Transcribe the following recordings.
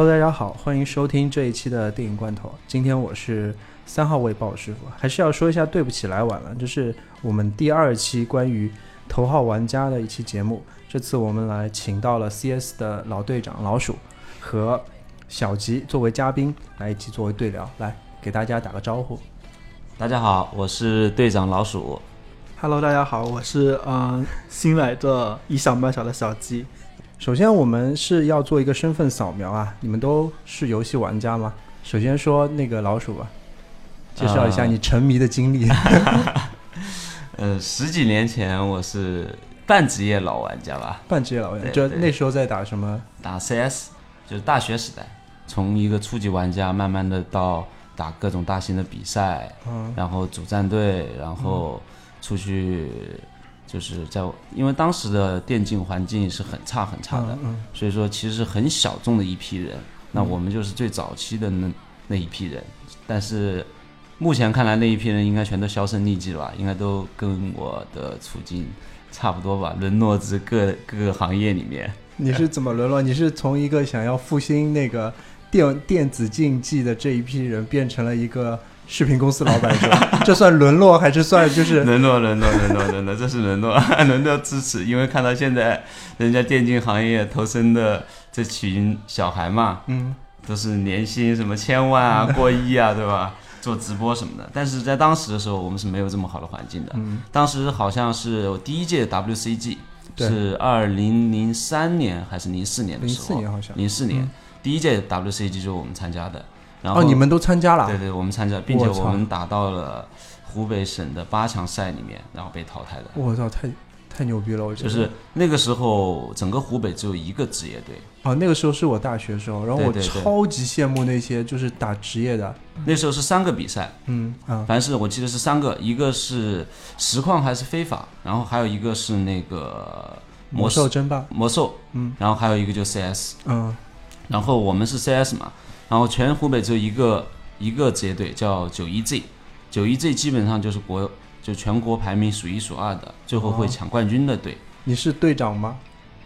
Hello，大家好，欢迎收听这一期的电影罐头。今天我是三号位鲍师傅，还是要说一下对不起来晚了，这是我们第二期关于头号玩家的一期节目。这次我们来请到了 CS 的老队长老鼠和小吉作为嘉宾来一起作为对聊，来给大家打个招呼。大家好，我是队长老鼠。Hello，大家好，我是嗯新来的以小卖小的小鸡。首先，我们是要做一个身份扫描啊，你们都是游戏玩家吗？首先说那个老鼠吧，介绍一下呃你沉迷的经历。呃，十几年前我是半职业老玩家吧，半职业老玩家，就那时候在打什么？打 CS 就是大学时代，从一个初级玩家慢慢的到打各种大型的比赛，嗯然后组战队，然后出去就是在因为当时的电竞环境是很差很差的，嗯所以说其实是很小众的一批人。那我们就是最早期的那那一批人，但是目前看来那一批人应该全都销声匿迹了吧？应该都跟我的处境差不多吧，沦落至各各个行业里面。你是怎么沦落？你是从一个想要复兴那个电电子竞技的这一批人，变成了一个视频公司老板是吧？这算沦落还是算就是？沦落，沦落，沦落，沦落，这是沦落，沦落支持。因为看到现在人家电竞行业投身的这群小孩嘛，嗯都是年薪什么千万啊、过亿啊，对吧？做直播什么的，但是在当时的时候，我们是没有这么好的环境的。嗯当时好像是我第一届 WCG 对是二零零三年还是零四年的零时候？四年好像。零四年、嗯第一届 WCG 就是我们参加的。然后哦，你们都参加了？对对，我们参加，并且我们打到了湖北省的八强赛里面，然后被淘汰的。我操，太太牛逼了！我觉得。就是那个时候，整个湖北只有一个职业队，哦，那个时候是我大学的时候，然后我超级羡慕那些就是打职业的，那时候是三个比赛，嗯啊。凡是我记得是三个，一个是实况还是非法，然后还有一个是那个魔兽争霸，魔兽，嗯。然后还有一个就 CS，嗯。然后我们是 CS 嘛，然后全湖北只有一个一个职业队叫九一 Z，九一 Z 基本上就是国就全国排名数一数二的，最后会哦抢冠军的队。你是队长吗？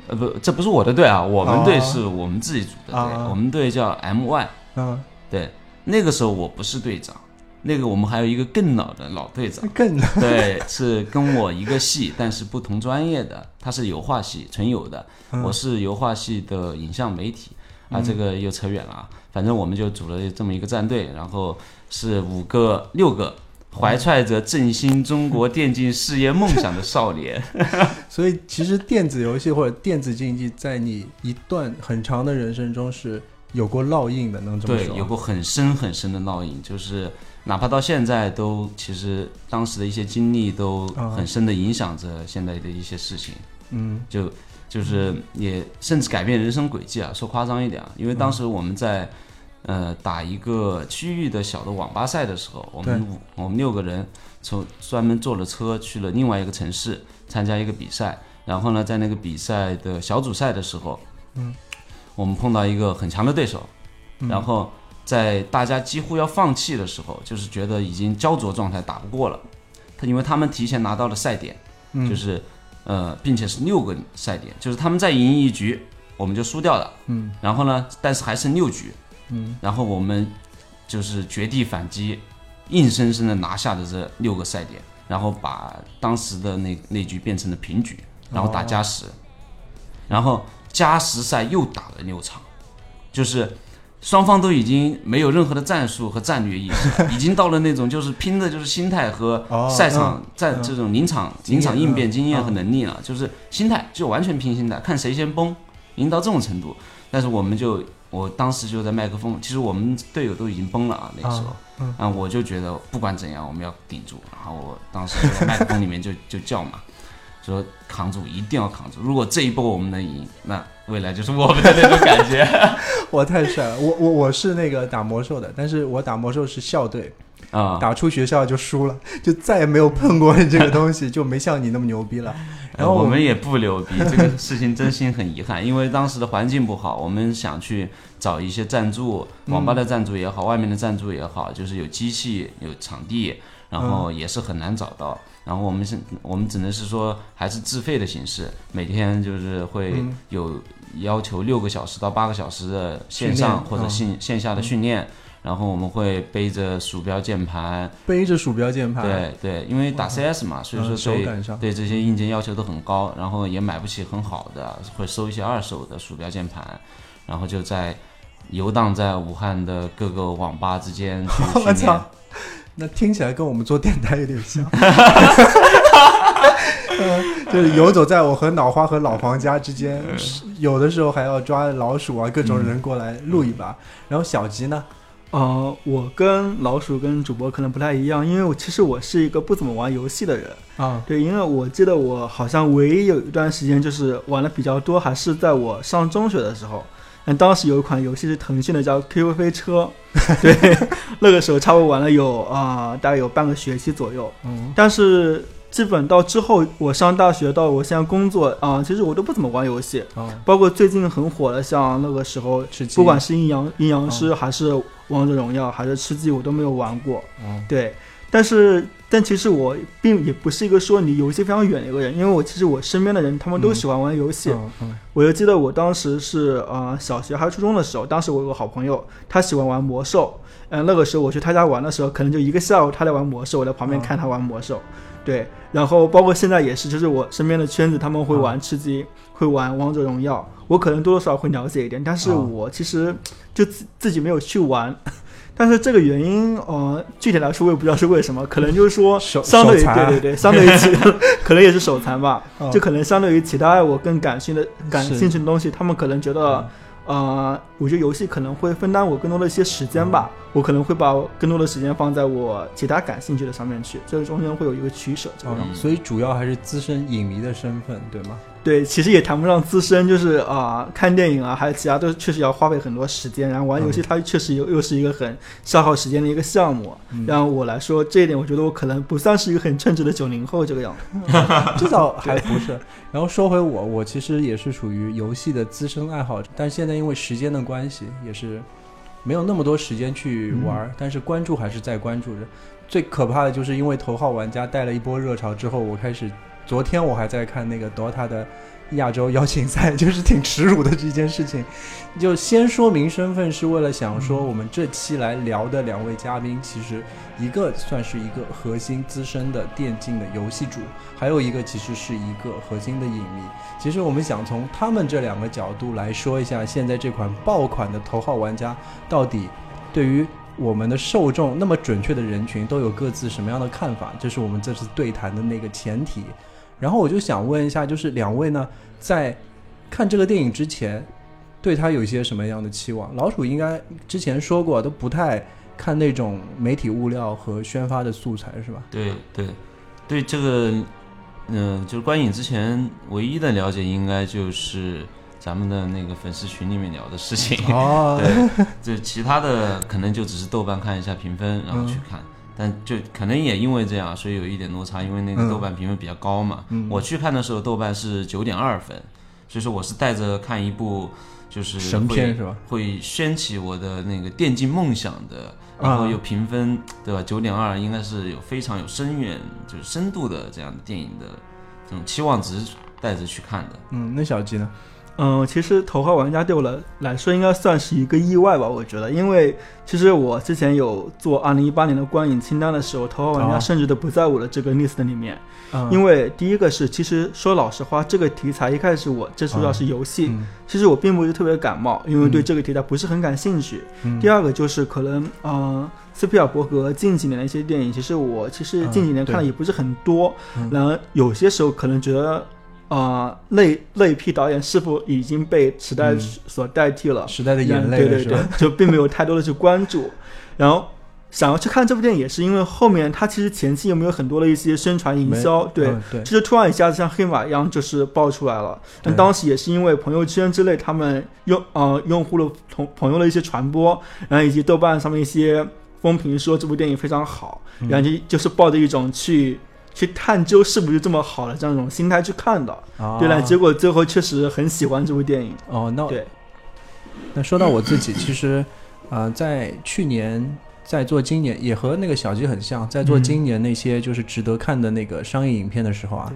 呃不，这不是我的队啊，我们队哦是我们自己组的队，啊我们队叫 MY。嗯，对，那个时候我不是队长，那个我们还有一个更老的老队长，更老对，是跟我一个系，但是不同专业的，他是油画系纯油的，嗯我是油画系的影像媒体啊，这个又扯远了啊。反正我们就组了这么一个战队，然后是五个六个怀揣着振兴中国 电竞事业梦想的少年。所以其实电子游戏或者电子竞技在你一段很长的人生中是有过烙印的，能这么对，说？有过很深很深的烙印，就是哪怕到现在都，其实当时的一些经历都啊很深的影响着现在的一些事情，嗯就就是也甚至改变人生轨迹啊。说夸张一点啊，因为当时我们在呃打一个区域的小的网吧赛的时候，我们五我们六个人从专门坐了车去了另外一个城市参加一个比赛，然后呢，在那个比赛的小组赛的时候，嗯，我们碰到一个很强的对手，嗯。然后在大家几乎要放弃的时候，就是觉得已经焦灼状态打不过了，他因为他们提前拿到了赛点，嗯。就是呃，并且是六个赛点，就是他们再赢一局我们就输掉了，嗯。然后呢，但是还剩六局，嗯。然后我们就是绝地反击，硬生生的拿下了这六个赛点，然后把当时的那那局变成了平局，然后打加时，然后加时赛又打了六场，就是双方都已经没有任何的战术和战略意识了，已经到了那种就是拼的就是心态和哦赛场嗯战这种临场临场应变嗯经验和嗯能力了，就是心态就完全拼心态，看谁先崩，已经到这种程度。但是我们就，我当时就在麦克风，其实我们队友都已经崩了啊，那个时候，啊我就觉得不管怎样，我们要顶住。然后我当时就在麦克风里面就就叫嘛，说扛住，一定要扛住。如果这一波我们能赢，那未来就是我们的那种感觉。我太帅了！我我我是那个打魔兽的，但是我打魔兽是校队，啊、打出学校就输了，就再也没有碰过这个东西，就没像你那么牛逼了。然后呃我们也不牛逼，这个事情真心很遗憾，因为当时的环境不好，我们想去找一些赞助，网吧的赞助也好，外面的赞助也好，就是有机器、有场地，然然后也是很难找到。然后我们是，我们只能是说还是自费的形式，每天就是会嗯。有要求六个小时到八个小时的线上或者线线下的训练。然后我们会背着鼠标、键盘，背着鼠标键盘，对对，因为打 CS 嘛，所以嗯说对这些硬件要求都很高，然后也买不起很好的，会收一些二手的鼠标键盘，然后就在游荡在武汉的各个网吧之间训练操。那听起来跟我们做电台有点像。嗯，就是游走在我和脑花和老黄家之间，有的时候还要抓老鼠啊，各种人过来录一把。然后小吉呢？呃，我跟老鼠跟主播可能不太一样，因为我其实我是一个不怎么玩游戏的人。啊，对，因为我记得我好像唯一有一段时间就是玩的比较多，还是在我上中学的时候。那当时有一款游戏是腾讯的，叫 QQ 飞车。对，那个时候差不多玩了有啊、大概有半个学期左右。嗯，但是基本到之后，我上大学到我现在工作啊、其实我都不怎么玩游戏。哦，包括最近很火的，像那个时候，不管是阴阳阴阳师，还是王者荣耀，还是吃鸡，我都没有玩过。嗯，对，但是但其实我并也不是一个说离游戏非常远的一个人，因为我其实我身边的人他们都喜欢玩游戏。嗯嗯我就记得我当时是呃小学还是初中的时候，当时我有个好朋友，他喜欢玩魔兽。嗯、那个时候我去他家玩的时候，可能就一个下午他在玩魔兽，我在旁边哦看他玩魔兽。对，然后包括现在也是，就是我身边的圈子，他们会玩吃鸡，会玩王者荣耀，我可能多多少少会了解一点，但是哦我其实就自自己没有去玩。但是这个原因，呃，具体来说我也不知道是为什么，可能就是说相对于对对对，相对于其 可能也是手残吧，哦。就可能相对于其他我更感兴趣的感兴趣的东西，他们可能觉得嗯，呃，我觉得游戏可能会分担我更多的一些时间吧，我可能会把更多的时间放在我其他感兴趣的上面去，这个中间会有一个取舍，这个样子。哦，所以主要还是资深影迷的身份，对吗？对，其实也谈不上资深，就是啊、看电影啊，还有其他都确实要花费很多时间，然后玩游戏它确实又又是一个很消耗时间的一个项目。嗯让我来说，这一点我觉得我可能不算是一个很称职的九零后这个样子。至少还不是。然后说回我，我其实也是属于游戏的资深爱好者，但是现在因为时间的关系，也是没有那么多时间去玩儿，但是关注还是在关注着。最可怕的就是因为头号玩家带了一波热潮之后，我开始，昨天我还在看那个 DOTA 的亚洲邀请赛，就是挺耻辱的这件事情。就先说明身份，是为了想说我们这期来聊的两位嘉宾，其实一个算是一个核心资深的电竞的游戏主，还有一个其实是一个核心的影迷。其实我们想从他们这两个角度来说一下，现在这款爆款的头号玩家到底对于我们的受众那么准确的人群都有各自什么样的看法，这是我们这次对谈的那个前提。然后我就想问一下，就是两位呢，在看这个电影之前，对他有一些什么样的期望？老鼠应该之前说过，都不太看那种媒体物料和宣发的素材，是吧？对对对，这个嗯、就是观影之前唯一的了解，应该就是咱们的那个粉丝群里面聊的事情。哦，对，就其他的可能就只是豆瓣看一下评分，然后去看。但就可能也因为这样，所以有一点落差，因为那个嗯豆瓣评分比较高嘛。嗯我去看的时候，豆瓣是九点二分，所以说我是带着看一部就是神会片是吧？会掀起我的那个电竞梦想的，啊然后又评分，对吧？九点二应该是有非常有深远就是深度的这样的电影的这种期望值带着去看的。嗯，那小鸡呢？嗯，其实头号玩家对我来来说应该算是一个意外吧，我觉得，因为其实我之前有做二零一八年的观影清单的时候，头号玩哦家甚至都不在我的这个 list 里面。嗯，因为第一个是，其实说老实话，这个题材一开始我接触到是游戏，嗯其实我并不是特别感冒，因为对嗯这个题材不是很感兴趣。嗯第二个就是可能，嗯、斯皮尔伯格近几年的一些电影，其实我其实近几年嗯看的也不是很多，嗯然后有些时候可能觉得，啊，那那一批导演是否已经被时代嗯所代替了？时代的眼泪对对对，就并没有太多的去关注，然后。想要去看这部电影，也是因为后面它其实前期有没有很多的一些宣传营销，对，嗯对，就是突然一下子像黑马一样，就是爆出来了。但当时也是因为朋友圈之类，他们用呃用户的同朋友的一些传播，然后以及豆瓣上面一些风评说这部电影非常好，嗯然后就就是抱着一种去去探究是不是这么好的这样一种心态去看的。啊对了，结果最后确实很喜欢这部电影。哦，那对，那说到我自己，其实，呃，在去年在做今年也和那个小鸡很像，在做今年那些就是值得看的那个商业影片的时候啊，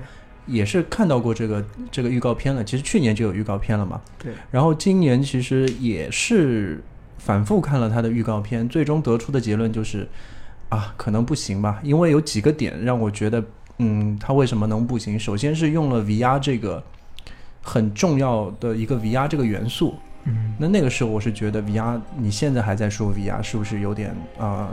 也是看到过这个这个预告片了。其实去年就有预告片了嘛。对。然后今年其实也是反复看了他的预告片，最终得出的结论就是啊，可能不行吧，因为有几个点让我觉得，嗯，它为什么能不行？首先是用了 VR 这个很重要的一个 VR 这个元素。嗯，那那个时候我是觉得 VR，你现在还在说 VR 是不是有点啊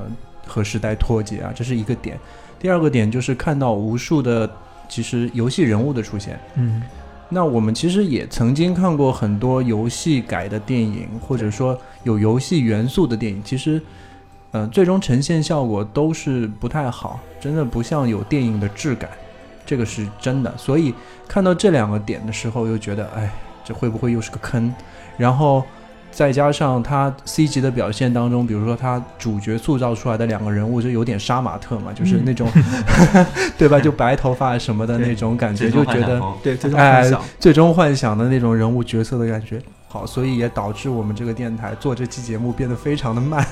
和时代脱节啊？这是一个点。第二个点就是看到无数的其实游戏人物的出现。嗯，那我们其实也曾经看过很多游戏改的电影，或者说有游戏元素的电影，其实呃最终呈现效果都是不太好，真的不像有电影的质感，这个是真的。所以看到这两个点的时候，又觉得哎，这会不会又是个坑？然后再加上他 C 级的表现当中，比如说他主角塑造出来的两个人物就有点杀马特嘛，就是那种，对吧？就白头发什么的那种感觉，就觉得对，最终哎幻想，最终幻想的那种人物角色的感觉。好，所以也导致我们这个电台做这期节目变得非常的慢，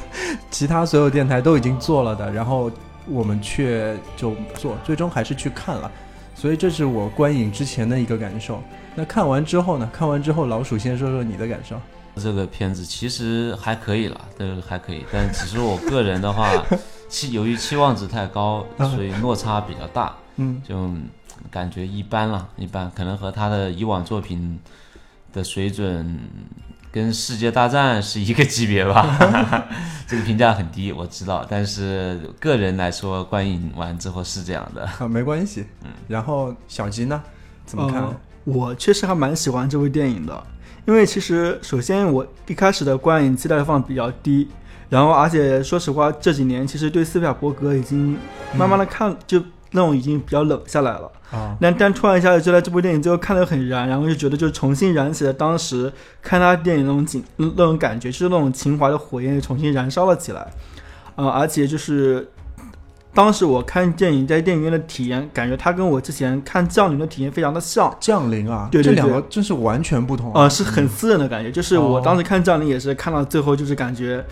其他所有电台都已经做了的，然后我们却就做，最终还是去看了。所以这是我观影之前的一个感受。那看完之后呢？看完之后，老鼠先说说你的感受。这个片子其实还可以了，这个还可以，但只是我个人的话，期由于期望值太高，所以落差比较大，嗯，就感觉一般了，一般，可能和他的以往作品的水准跟《世界大战》是一个级别吧。这个评价很低，我知道，但是个人来说，观影完之后是这样的。啊，没关系。嗯，然后小吉呢？怎么看？我确实还蛮喜欢这部电影的，因为其实首先我一开始的观影期待放比较低，然后而且说实话这几年其实对斯皮尔伯格已经慢慢的看就那种已经比较冷下来了啊。那但突然一下子就在这部电影最后看得很燃，然后就觉得就重新燃起了当时看他电影那种景那种感觉，就是那种情怀的火焰重新燃烧了起来，啊，而且就是。当时我看电影在电影院的体验，感觉它跟我之前看《降临》的体验非常的像。降临啊，对对对，这两个真是完全不同啊，是很私人的感觉。就是我当时看《降临》也是看到最后，就是感觉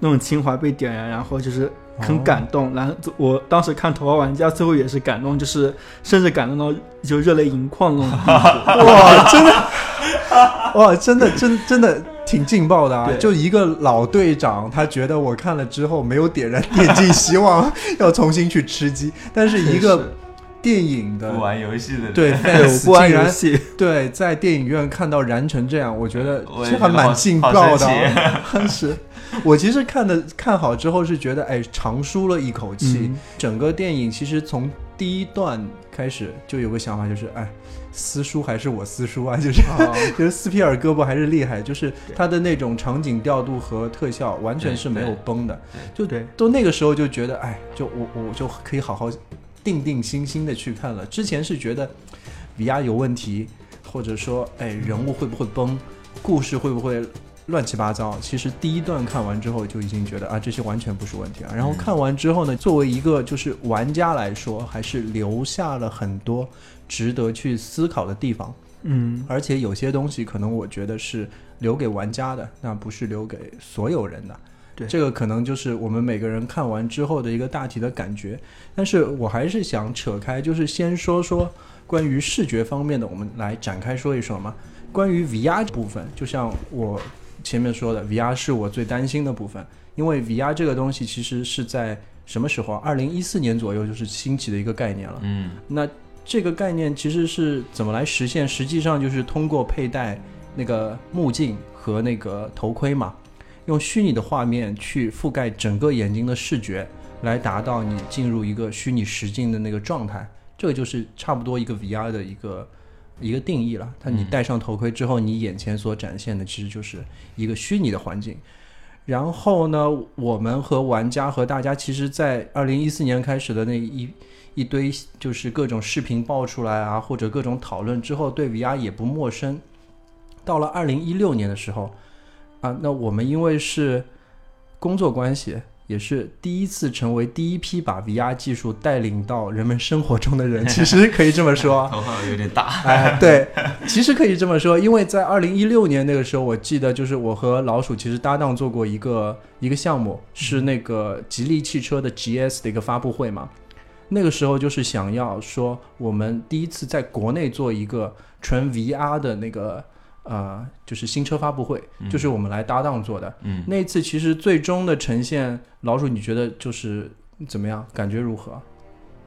那种情怀被点燃，然后就是很感动。然后我当时看《头号玩家》最后也是感动，就是甚至感动到就热泪盈眶那种。哇，真的，哇，真的，真真的。挺劲爆的啊！就一个老队长，他觉得我看了之后没有点燃电竞希望，要重新去吃鸡。但是一个电影的不玩游戏的对，不玩游戏对，在电影院看到燃成这样，我觉得这还蛮劲爆的。当时我其实看的看好之后是觉得，哎，长舒了一口气。整个电影其实从第一段开始就有个想法，就是哎。撕书还是我撕书啊，就是 就是斯皮尔胳膊还是厉害，就是他的那种场景调度和特效完全是没有崩的，就对，都那个时候就觉得，哎，就我我就可以好好定定心心的去看了。之前是觉得 VR 有问题，或者说，哎，人物会不会崩，故事会不会乱七八糟。其实第一段看完之后就已经觉得啊，这些完全不是问题啊。然后看完之后呢，作为一个就是玩家来说，还是留下了很多。值得去思考的地方，嗯，而且有些东西可能我觉得是留给玩家的，那不是留给所有人的。对，这个可能就是我们每个人看完之后的一个大体的感觉。但是我还是想扯开，就是先说说关于视觉方面的，我们来展开说一说嘛。关于 VR 部分，就像我前面说的，VR 是我最担心的部分，因为 VR 这个东西其实是在什么时候？二零一四年左右就是兴起的一个概念了。嗯，那。这个概念其实是怎么来实现？实际上就是通过佩戴那个目镜和那个头盔嘛，用虚拟的画面去覆盖整个眼睛的视觉，来达到你进入一个虚拟实境的那个状态。这个就是差不多一个 VR 的一个一个定义了。它你戴上头盔之后，你眼前所展现的其实就是一个虚拟的环境。然后呢，我们和玩家和大家其实，在二零一四年开始的那一。一堆就是各种视频爆出来啊，或者各种讨论之后，对 VR 也不陌生。到了二零一六年的时候，啊，那我们因为是工作关系，也是第一次成为第一批把 VR 技术带领到人们生活中的人，其实可以这么说。头号有点大。哎，对，其实可以这么说，因为在二零一六年那个时候，我记得就是我和老鼠其实搭档做过一个一个项目，是那个吉利汽车的 GS 的一个发布会嘛。那个时候就是想要说，我们第一次在国内做一个纯 VR 的那个呃，就是新车发布会，就是我们来搭档做的。嗯，那一次其实最终的呈现，老鼠你觉得就是怎么样？感觉如何？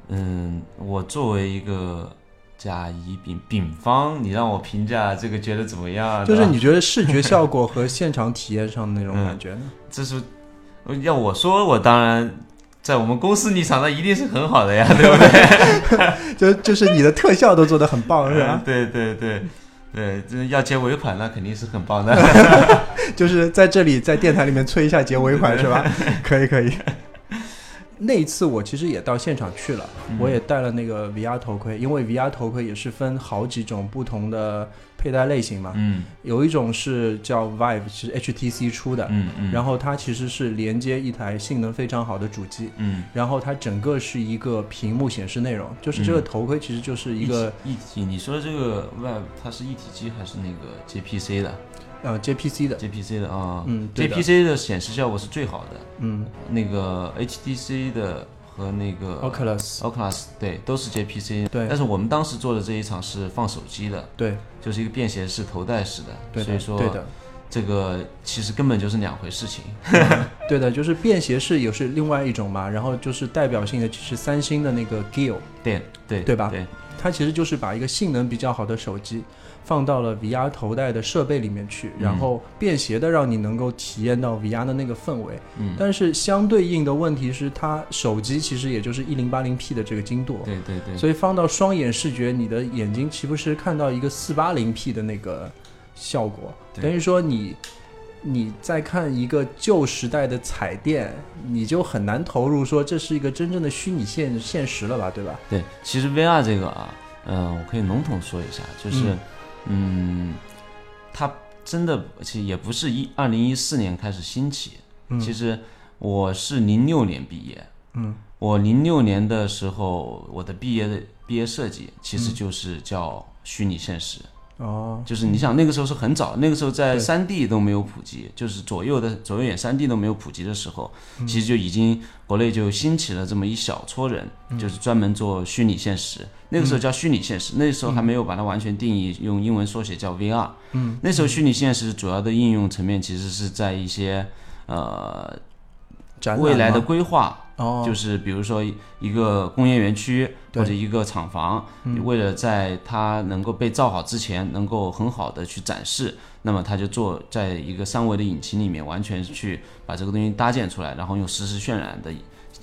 嗯，我作为一个甲乙丙丙方，你让我评价这个觉得怎么样？就是你觉得视觉效果和现场体验上的那种嗯感觉呢？这是要我说，我当然在我们公司立场上一定是很好的呀，对不对？就就是你的特效都做得很棒，是吧？对对对对，这要结尾款那肯定是很棒的。就是在这里在电台里面催一下结尾款，是吧？可以可以。那一次我其实也到现场去了，我也戴了那个 VR 头盔，因为 VR 头盔也是分好几种不同的佩戴类型嘛。嗯。有一种是叫 Vive，是 HTC 出的，嗯嗯，然后它其实是连接一台性能非常好的主机，嗯。然后它整个是一个屏幕显示内容，就是这个嗯。头盔其实就是一个一体，你说的这个 Vive 它是一体机还是那个 JPC 的？呃 JPC 的，？JPC 的啊，嗯 JPC 的。显示效果是最好的，嗯。那个 HTC 的和那个，Oculus，Oculus 对都是接 PC 对但是我们当时做的这一场是放手机的，对就是一个便携式头戴式的，对的所以说对的。这个其实根本就是两回事情。对的，就是便携式也是另外一种嘛，然后就是代表性的就是三星的那个 Gear，对对对吧对，它其实就是把一个性能比较好的手机放到了 VR 头戴的设备里面去，然后便携的让你能够体验到 VR 的那个氛围。嗯，但是相对应的问题是，它手机其实也就是一零八零 P 的这个精度，对对对，所以放到双眼视觉，你的眼睛岂不是看到一个四八零 P 的那个效果？等于说你你再看一个旧时代的彩电，你就很难投入说这是一个真正的虚拟现现实了吧，对吧？对，其实 VR 这个啊，嗯、我可以笼统说一下，就是，嗯，它真的其实也不是一二零一四年开始兴起，嗯其实我是零六年毕业，嗯，我零六年的时候，我的毕业的毕业设计其实就是叫虚拟现实。哦，就是你想那个时候是很早，那个时候在对。三 D 都没有普及，就是左右的左右眼三 D 都没有普及的时候，嗯。其实就已经国内就兴起了这么一小撮人，嗯。就是专门做虚拟现实。那个时候叫虚拟现实，那时候还没有把它完全定义，用英文缩写叫 VR。嗯，那时候虚拟现实主要的应用层面其实是在一些呃未来的规划，哦，就是比如说一个工业园区或者一个厂房，嗯。为了在它能够被造好之前，能够很好的去展示，那么它就做在一个三维的引擎里面，完全去把这个东西搭建出来，然后用实时渲染的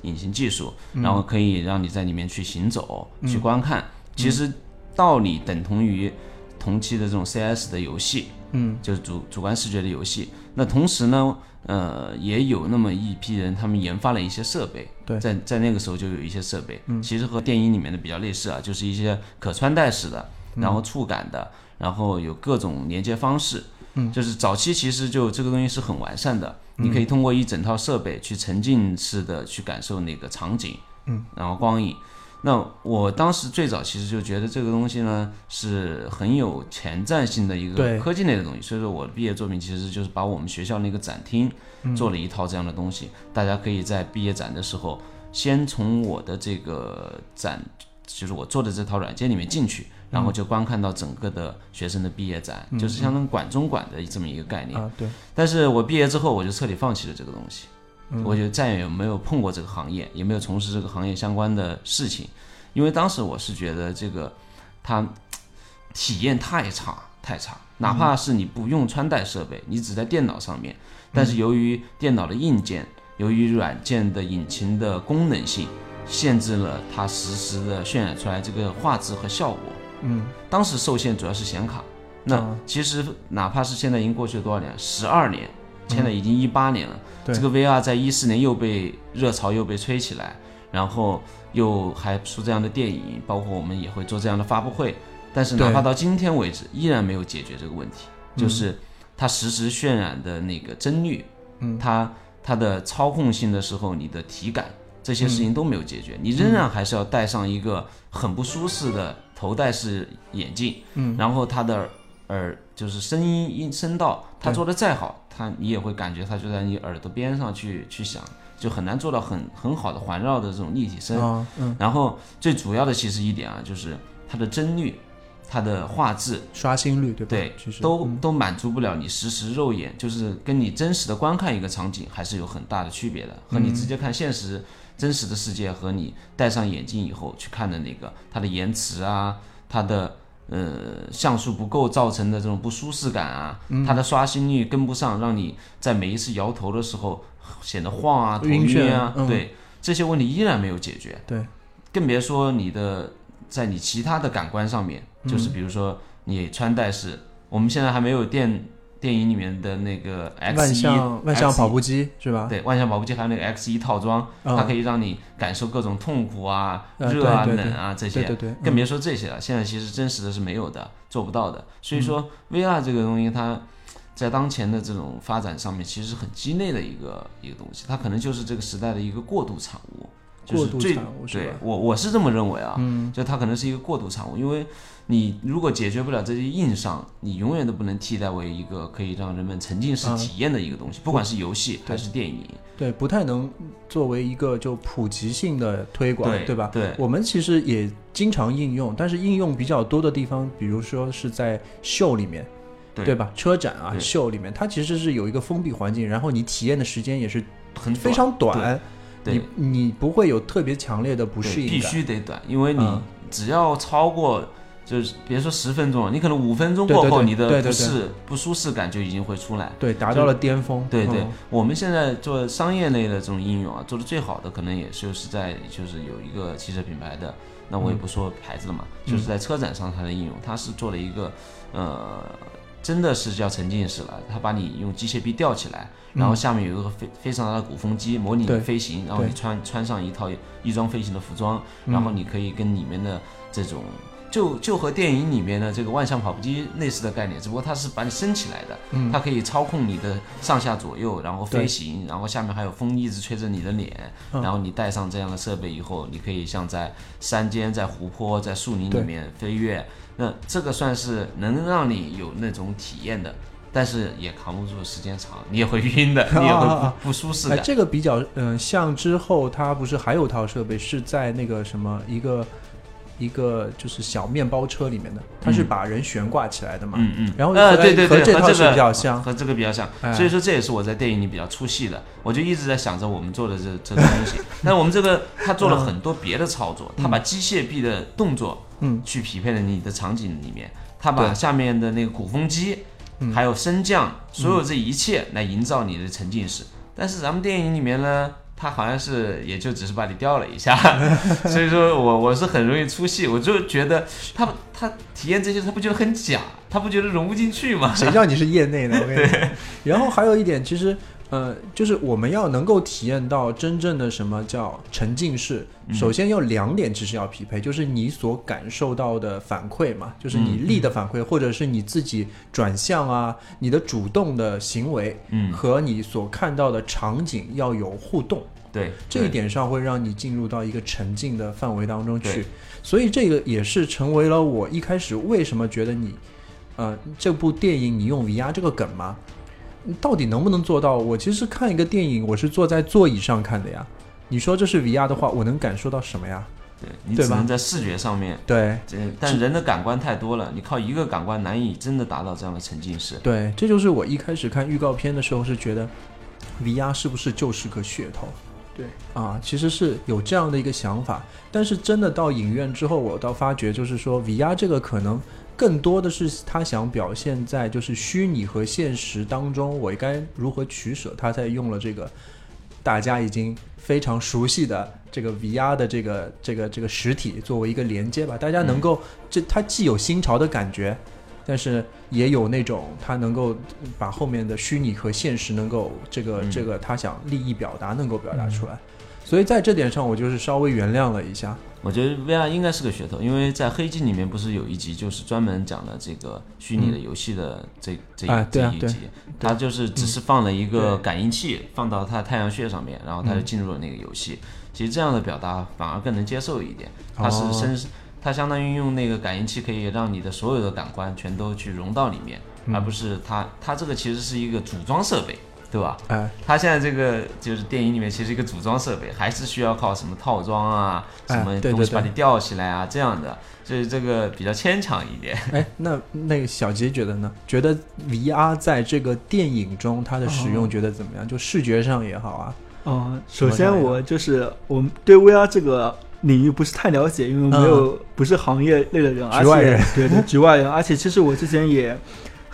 引擎技术，嗯。然后可以让你在里面去行走、去观看。其实道理等同于同期的这种 CS 的游戏，嗯。就是主主观视觉的游戏。那同时呢，呃，也有那么一批人，他们研发了一些设备，对。在在那个时候就有一些设备，其实和电影里面的比较类似啊，就是一些可穿戴式的，然后触感的，然后有各种连接方式。嗯。就是早期其实就这个东西是很完善的，你可以通过一整套设备去沉浸式的去感受那个场景，嗯，然后光影。那我当时最早其实就觉得这个东西呢是很有前瞻性的一对个科技类的东西，所以说我的毕业作品其实就是把我们学校那个展厅做了一套这样的东西，大家可以在毕业展的时候，先从我的这个展，就是我做的这套软件里面进去，然后就观看到整个的学生的毕业展，就是相当于管中管的这么一个概念。啊，对，但是我毕业之后，我就彻底放弃了这个东西，我就再也没有碰过这个行业，也没有从事这个行业相关的事情，因为当时我是觉得这个它体验太差太差，哪怕是你不用穿戴设备，你只在电脑上面，但是由于电脑的硬件，由于软件的引擎的功能性，限制了它实时的渲染出来这个画质和效果。嗯。当时受限主要是显卡。那啊其实哪怕是现在已经过去了多少年，十二年，现在已经一八年了。对。这个 VR 在一四年又被热潮又被吹起来，然后又还出这样的电影，包括我们也会做这样的发布会。但是哪怕到今天为止，依然没有解决这个问题，就是它实时渲染的那个帧率，嗯。它它的操控性的时候，你的体感这些事情都没有解决，你仍然还是要戴上一个很不舒适的头戴式眼镜，嗯，然后它的耳就是声音音声道，它做的再好，它你也会感觉它就在你耳朵边上去去响，就很难做到很很好的环绕的这种立体声。啊，嗯，然后最主要的其实一点啊，就是它的帧率、它的画质，刷新率对吧？对其实都嗯都满足不了你实时肉眼，就是跟你真实的观看一个场景还是有很大的区别的，和你直接看现实真实的世界和你戴上眼镜以后去看的那个，它的延迟啊，它的。呃，像素不够造成的这种不舒适感啊，它的刷新率跟不上，让你在每一次摇头的时候显得晃啊、头晕晕啊，嗯。对这些问题依然没有解决。对，更别说你的在你其他的感官上面，嗯。就是比如说你穿戴式，我们现在还没有电电影里面的那个 X 万一向万向跑步机是吧？对万向跑步机还有那个 X 一套装，嗯它可以让你感受各种痛苦啊、呃热啊、冷啊这些，更别说这些了。现在其实真实的是没有的，做不到的。所以说嗯 VR 这个东西，它在当前的这种发展上面，其实是很鸡肋的一个一个东西。它可能就是这个时代的一个过渡产物，就是最？对我我是这么认为啊。嗯，就它可能是一个过渡产物，因为你如果解决不了这些硬伤，你永远都不能替代为一个可以让人们沉浸式嗯体验的一个东西，不管是游戏还是电影。对，不太能作为一个就普及性的推广，对吧？对我们其实也经常应用，但是应用比较多的地方，比如说是在秀里面。对吧？车展啊，秀里面，它其实是有一个封闭环境，然后你体验的时间也是很非常短，对你你不会有特别强烈的不适应感。须得短，因为你嗯只要超过。就是别说十分钟了，你可能五分钟过后，你的不适不舒适感就已经会出来。对，达到了巅峰。对对嗯，我们现在做商业类的这种应用啊，做的最好的可能也就是在就是有一个汽车品牌的，那我也不说牌子了嘛，嗯就是在车展上它的应用，它是做了一个呃，真的是叫沉浸式了，它把你用机械臂吊起来，然后下面有一个非非常大的鼓风机模拟飞行，然后你穿穿上一套翼装飞行的服装，然后你可以跟里面的这种。就就和电影里面的这个万向跑步机类似的概念，只不过它是把你升起来的，嗯它可以操控你的上下左右，然后飞行，然后下面还有风一直吹着你的脸，嗯然后你带上这样的设备以后，你可以像在山间、在湖泊、在树林里面飞跃，那这个算是能让你有那种体验的，但是也扛不住时间长，你也会晕的，你也会不 不舒适哎，感。这个比较，嗯、像之后它不是还有套设备是在那个什么一个一个就是小面包车里面的，它是嗯把人悬挂起来的嘛。嗯嗯，然后呃，对对对，和这个比较像和这个比较像，哎。所以说这也是我在电影里比较出戏的，我就一直在想着我们做的这这个东西，但我们这个他做了很多别的操作，他把机械臂的动作嗯。去匹配了你的场景里面，他把下面的那个鼓风机，嗯。还有升降，所有这一切来营造你的沉浸式，但是咱们电影里面呢。他好像是也就只是把你吊了一下，所以说我我是很容易出戏，我就觉得他他体验这些他不觉得很假，他不觉得融不进去吗？谁叫你是业内的？我跟你讲。然后还有一点，其实呃，就是我们要能够体验到真正的什么叫沉浸式，嗯首先要两点其实要匹配，就是你所感受到的反馈嘛，就是你力的反馈，或者是你自己转向啊，你的主动的行为嗯，和你所看到的场景要有互动。对，这一点上会让你进入到一个沉浸的范围当中去，所以这个也是成为了我一开始为什么觉得你，呃，这部电影你用 VR 这个梗吗？到底能不能做到？我其实看一个电影，我是坐在座椅上看的呀。你说这是 VR 的话，我能感受到什么呀？对你只能在视觉上面，对但人的感官太多了，你靠一个感官难以真的达到这样的沉浸式。对，这就是我一开始看预告片的时候是觉得，VR 是不是就是个噱头？对啊，其实是有这样的一个想法，但是真的到影院之后，我倒发觉就是说，VR 这个可能更多的是他想表现在就是虚拟和现实当中，我应该如何取舍。他在用了这个大家已经非常熟悉的这个 VR 的这个这个这个实体作为一个连接吧，大家能够这它既有新潮的感觉，但是也有那种它能够把后面的虚拟和现实能够这个嗯这个他想利益表达能够表达出来。所以在这点上，我就是稍微原谅了一下。我觉得 VR 应该是个噱头，因为在《黑镜》里面不是有一集就是专门讲了这个虚拟的游戏的这、这这一集，它就是只是放了一个感应器放到它太阳穴上面，然后它就进入了那个游戏。其实这样的表达反而更能接受一点，它是哦。身，它相当于用那个感应器可以让你的所有的感官全都去融到里面，而不是它它这个其实是一个组装设备，对吧？哎，它现在这个就是电影里面其实一个组装设备，还是需要靠什么套装啊，哎什么东西把你吊起来啊这样的，所以这个比较牵强一点。哎，那那个小杰觉得呢？觉得 VR 在这个电影中它的使用觉得怎么样？就视觉上也好啊，嗯，首先我就是我们对 VR 这个领域不是太了解，因为没有、不是行业内的人，而 且局外人。对对局外人，而且其实我之前也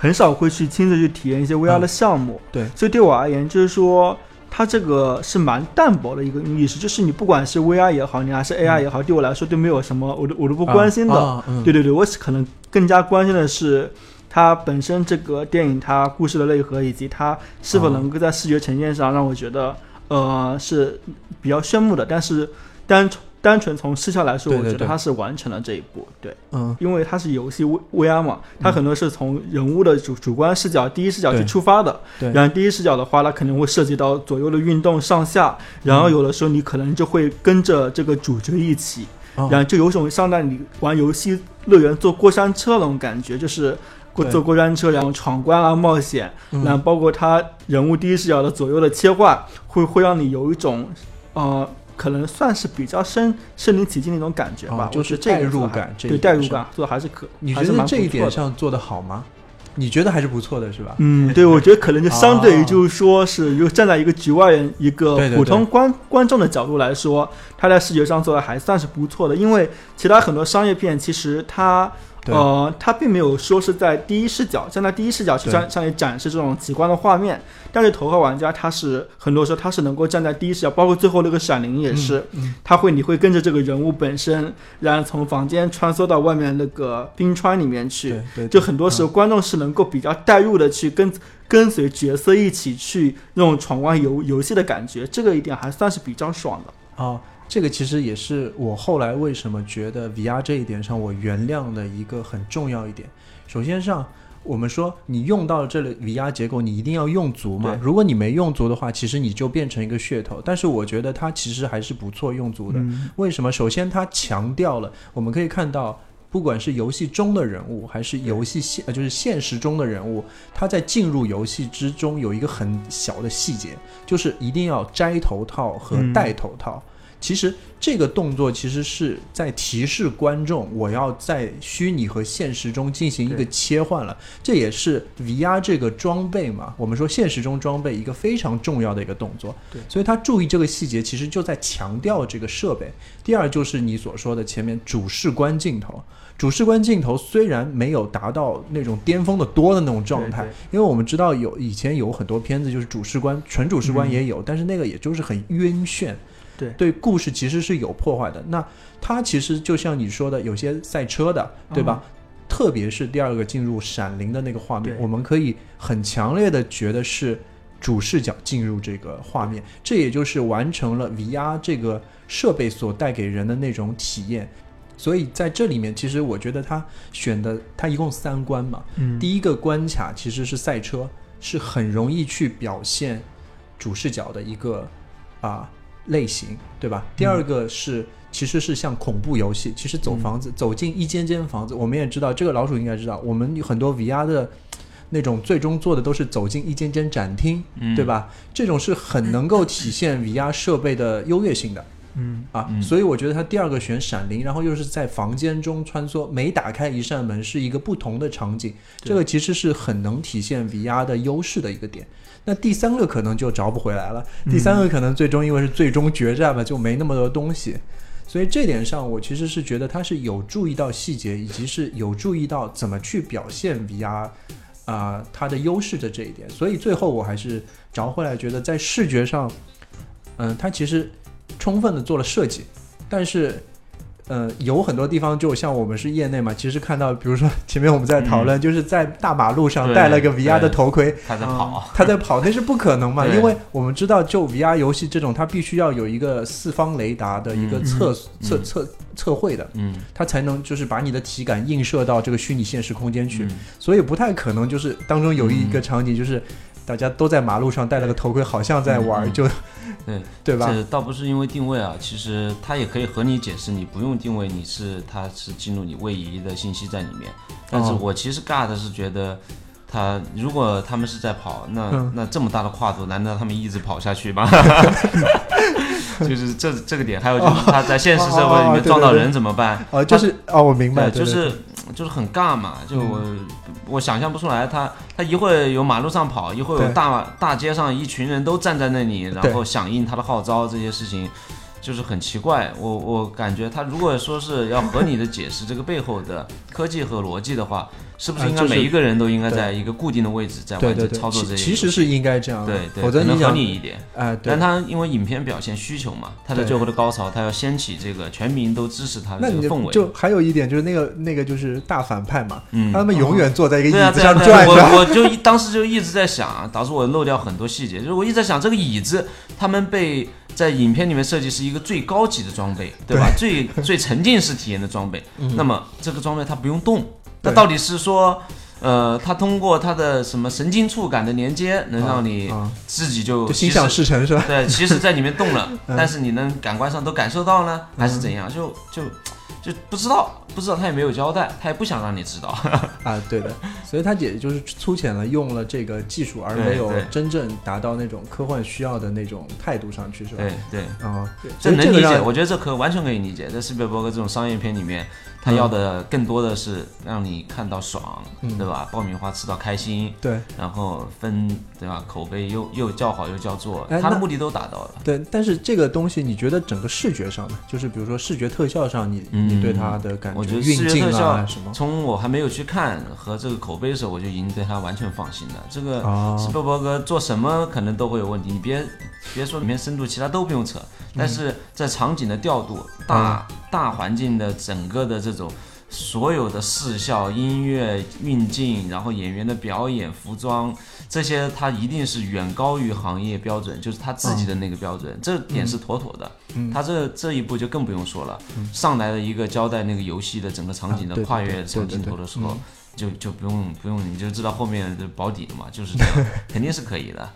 很少会去亲自去体验一些 VR 的项目，对。所以对我而言，就是说它这个是蛮淡薄的一个意识，就是你不管是 VR 也好，你还是 AR 也好，对我来说都没有什么，我都我都不关心的。啊啊嗯。对对对，我可能更加关心的是它本身这个电影它故事的内核，以及它是否哦能够在视觉呈现上让我觉得呃是比较炫目的。但是单单纯从视效来说，我觉得它是完成了这一步。对，嗯。因为它是游戏 VR 嘛，它很多是从人物的主主观视角、第一视角去出发的。对。然后第一视角的话，它肯定会涉及到左右的运动、上下，然后有的时候你可能就会跟着这个主角一起。哦然后就有种像在你玩游戏乐园坐过山车那种感觉，就是过坐过山车，然后闯关啊、冒险，嗯。然后包括它人物第一视角的左右的切换，会会让你有一种呃，可能算是比较身身临其境的一种感觉吧哦，就是代入感对代入感做的还是可，你觉得这一点上做的好吗？你觉得还是不错的，是吧？嗯，对，我觉得可能就相对于哦就是说是，就站在一个局外人、一个普通观观众的角度来说，他在视觉上做的还算是不错的。因为其他很多商业片，其实它对呃，他并没有说是在第一视角，站在第一视角去向向你展示这种极光的画面。但是头号玩家，他是很多时候他是能够站在第一视角，包括最后那个闪灵也是，嗯他会你会跟着这个人物本身，然后从房间穿梭到外面那个冰川里面去。对对，就很多时候观众是能够比较带入的去跟跟随角色一起去那种闯关游游戏的感觉，这个一点还算是比较爽的。哦，这个其实也是我后来为什么觉得 VR 这一点上我原谅的一个很重要一点。首先上，我们说你用到这类 VR 结构，你一定要用足嘛。如果你没用足的话，其实你就变成一个噱头。但是我觉得它其实还是不错用足的。嗯，为什么？首先，它强调了我们可以看到，不管是游戏中的人物，还是游戏现呃就是现实中的人物，他在进入游戏之中有一个很小的细节，就是一定要摘头套和嗯戴头套。其实这个动作其实是在提示观众，我要在虚拟和现实中进行一个切换了。这也是 VR 这个装备嘛，我们说现实中装备一个非常重要的一个动作。对所以他注意这个细节，其实就在强调这个设备。第二就是你所说的前面主视观镜头，主视观镜头虽然没有达到那种巅峰的多的那种状态，对对因为我们知道有以前有很多片子就是主视观纯主视观也有，但是那个也就是很晕眩。对对故事其实是有破坏的。那它其实就像你说的，有些赛车的，对吧？特别是第二个进入闪灵的那个画面，我们可以很强烈的觉得是主视角进入这个画面，这也就是完成了 VR 这个设备所带给人的那种体验。所以在这里面，其实我觉得他选的，他一共三关嘛。嗯第一个关卡其实是赛车，是很容易去表现主视角的一个啊、类型，对吧？第二个是其实是像恐怖游戏，其实走房子、走进一间间房子，我们也知道这个老鼠应该知道，我们有很多 VR 的。那种最终做的都是走进一间间展厅，嗯对吧？这种是很能够体现 VR 设备的优越性的。嗯啊，嗯所以我觉得他第二个选闪灵，然后又是在房间中穿梭，每打开一扇门是一个不同的场景，这个其实是很能体现 VR 的优势的一个点。那第三个可能就找不回来了，第三个可能最终因为是最终决战嘛，就没那么多东西。所以这点上，我其实是觉得他是有注意到细节，以及是有注意到怎么去表现 VR 啊、它的优势的这一点。所以最后我还是找回来，觉得在视觉上，嗯、它其实充分的做了设计，但是，呃，有很多地方就像我们是业内嘛，其实看到，比如说前面我们在讨论，就是在大马路上对戴了个 VR 的头盔，他在跑，他在跑，那是不可能嘛，因为我们知道，就 VR 游戏这种，它必须要有一个四方雷达的一个嗯。测、嗯。测测测绘的，嗯，它才能就是把你的体感映射到这个虚拟现实空间去，嗯。所以不太可能就是当中有一个场景就是。大家都在马路上戴了个头盔，好像在玩，嗯嗯就 对 对吧？这倒不是因为定位啊，其实它也可以和你解释，你不用定位，你是它是进入你位移的信息在里面。但是哦我其实尬的是觉得，他如果他们是在跑，那、嗯。那这么大的跨度，难道他们一直跑下去吗？就是这这个点，还有就是他在现实社会里面撞到人怎么办？啊，就是啊，我明白，就是就是很尬嘛，就嗯。我、我想象不出来他，他一会儿有马路上跑，一会儿有大大街上一群人都站在那里，然后响应他的号召，这些事情就是很奇怪。我我感觉他如果说是要合理的解释这个背后的科技和逻辑的话，是不是应该每一个人都应该在一个固定的位置在完成操作这些？其实是应该这样，对对，否则可能合理一点。哎，对但，他因为影片表现需求嘛，他在最后的高潮，他要掀起这个全民都支持他的这个氛围。就还有一点就是那个那个就是大反派嘛，嗯，他们永远坐在一个椅子上转，我我就当时就一直在想啊，导致我漏掉很多细节。就是我一直在想，这个椅子他们被在影片里面设计是一个最高级的装备，对吧？最最沉浸式体验的装备。那么这个装备它不用动，那到底是说？呃，它通过它的什么神经触感的连接，能让你啊，自己就就心想事成是吧？对，其实在里面动了，嗯但是你能感官上都感受到呢，还是怎样？就就就不知道，不知道他也没有交代，他也不想让你知道。啊，对的，所以他也就是粗浅的用了这个技术，而没有真正达到那种科幻需要的那种态度上去，是吧？对对。啊，这能理解，我觉得这可完全可以理解。在斯皮尔伯格这种商业片里面，他要的更多的是让你看到爽，嗯对吧？爆米花吃到开心，对然后分对吧？口碑又又叫好又叫座，哎他的目的都达到了。对，但是这个东西，你觉得整个视觉上呢？就是比如说视觉特效上你，你对他的感觉我觉得视觉特效什么？从我还没有去看和这个口碑的时候，我就已经对他完全放心了。这个啊斯皮尔伯格做什么可能都会有问题，你别别说里面深度，其他都不用扯。但是在场景的调度、大大环境的整个的这种所有的视效、音乐、运镜，然后演员的表演、服装这些，它一定是远高于行业标准，就是他自己的那个标准，这点是妥妥的。嗯。他这这一步就更不用说了，上来的一个交代那个游戏的整个场景的跨越长镜头的时候嗯，就就不用不用，你就知道后面的保底了嘛，就是这样，肯定是可以的。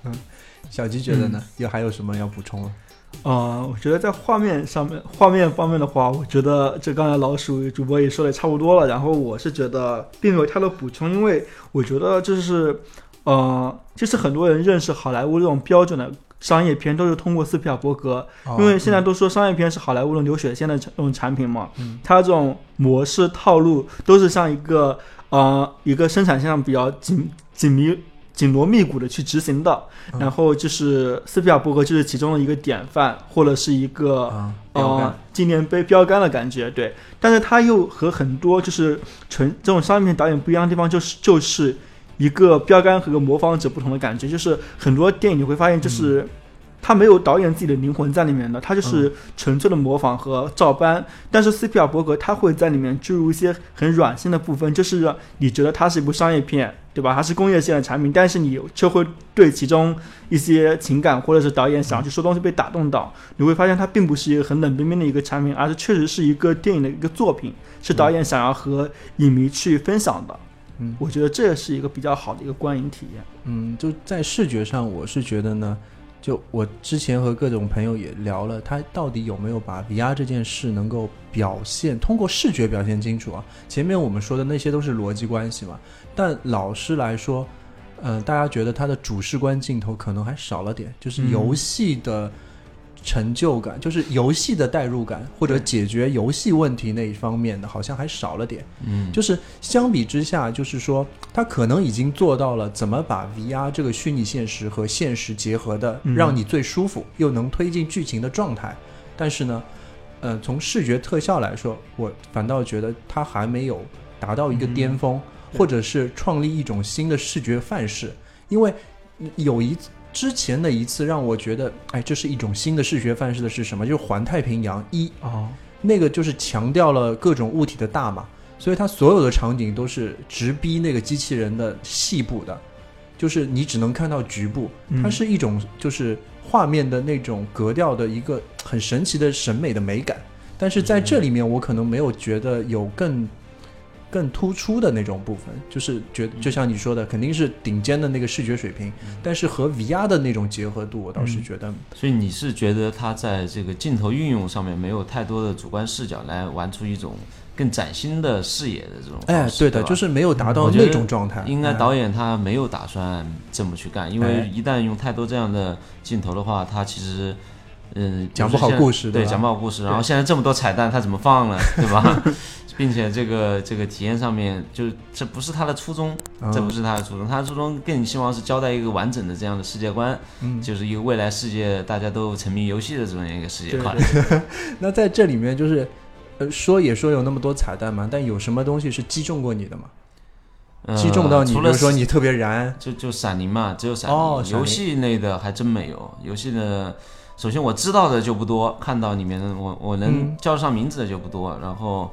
小吉觉得嗯。呢？又还有什么要补充了？呃，我觉得在画面上面，画面方面的话，我觉得这刚才老鼠主播也说的差不多了。然后我是觉得并没有太多补充，因为我觉得就是，呃，就是很多人认识好莱坞这种标准的商业片都是通过斯皮尔伯格，哦因为现在都说商业片是好莱坞的流水线的这种产品嘛，嗯它这种模式套路都是像一个呃一个生产线上比较紧紧密。紧锣密鼓的去执行的，嗯然后就是斯皮尔伯格就是其中的一个典范，或者是一个啊，呃纪念碑标杆的感觉，对。但是他又和很多就是纯这种商业片导演不一样的地方，就是就是一个标杆和一个模仿者不同的感觉，就是很多电影你会发现，就是嗯他没有导演自己的灵魂在里面的，他就是纯粹的模仿和照搬。但是斯皮尔伯格他会在里面注入一些很软性的部分，就是让你觉得它是一部商业片，对吧？它是工业线的产品，但是你却会对其中一些情感或者是导演想要去说东西被打动到。你会发现它并不是一个很冷冰冰的一个产品，而是确实是一个电影的一个作品，是导演想要和影迷去分享的。嗯我觉得这是一个比较好的一个观影体验。嗯，就在视觉上，我是觉得呢，就我之前和各种朋友也聊了，他到底有没有把 VR 这件事能够表现，通过视觉表现清楚啊？前面我们说的那些都是逻辑关系嘛，但老师来说，嗯、大家觉得他的主视观镜头可能还少了点，就是嗯游戏的。成就感就是游戏的代入感，或者解决游戏问题那一方面的，好像还少了点。嗯，就是相比之下，就是说，他可能已经做到了怎么把 VR 这个虚拟现实和现实结合的，嗯让你最舒服又能推进剧情的状态。但是呢，呃，从视觉特效来说，我反倒觉得它还没有达到一个巅峰，对或者是创立一种新的视觉范式。因为有一之前的一次让我觉得，哎，这是一种新的视觉范式的是什么？就是《环太平洋一》。哦，那个就是强调了各种物体的大嘛，所以它所有的场景都是直逼那个机器人的细部的，就是你只能看到局部，嗯它是一种就是画面的那种格调的一个很神奇的审美的美感。但是在这里面，我可能没有觉得有更更突出的那种部分，就是觉得就像你说的，肯定是顶尖的那个视觉水平，但是和 VR 的那种结合度，我倒是觉得所以你是觉得它在这个镜头运用上面没有太多的主观视角来玩出一种更崭新的视野的这种，哎对的，吧就是没有达到那种状态。应该哎导演他没有打算这么去干，因哎为一旦用太多这样的镜头的话，他其实。嗯，讲不好故事对，讲不好故事。然后现在这么多彩蛋，他怎么放呢？对吧？并且这个这个体验上面，就这不是他的初衷，嗯这不是他的初衷。他的初衷更希望是交代一个完整的这样的世界观，嗯就是一个未来世界大家都沉迷游戏的这么一个世界对观。对 那在这里面就是，呃，说也说有那么多彩蛋嘛，但有什么东西是击中过你的吗？呃击中到你，除了比如说你特别燃，就就闪灵嘛，只有闪灵。哦闪灵游戏类的还真没有。游戏的，首先我知道的就不多，看到里面的我我能嗯叫得上名字的就不多，然后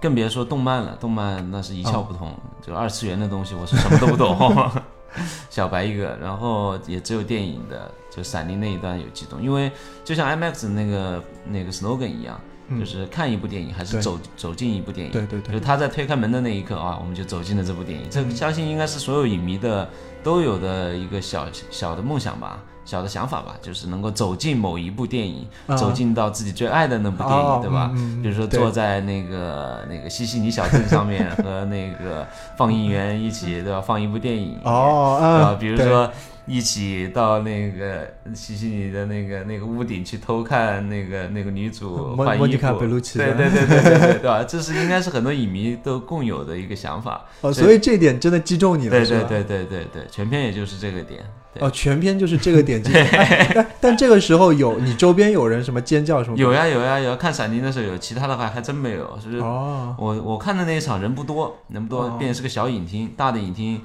更别说动漫了。动漫那是一窍不通，就二次元的东西我是什么都不懂，小白一个。然后也只有电影的，就闪灵那一段有激动，因为就像 IMAX 那个那个 slogan 一样，嗯就是看一部电影还是走走进一部电影。对对对就是，他在推开门的那一刻啊，我们就走进了这部电影。这相信应该是所有影迷的都有的一个小小的梦想吧，小的想法吧，就是能够走进某一部电影，啊走进到自己最爱的那部电影，哦对吧？比如说坐在那个那个西西尼小镇上面，和那个放映员一起，对吧？放一部电影，哦？啊，对比如说一起到那个西西里的那个那个屋顶去偷看那个那个女主换衣服，对对对对对对，对吧？这是应该是很多影迷都共有的一个想法。哦，所以这点真的击中你了，对对对对对对，全片也就是这个点。哦，全片就是这个点击，哎但但这个时候有你周边有人什么尖叫什么？有呀有呀有呀，看闪灵的时候有，其他的话还真没有。就是哦，我我看的那一场人不多，人不多，哦并且是个小影厅，大的影厅。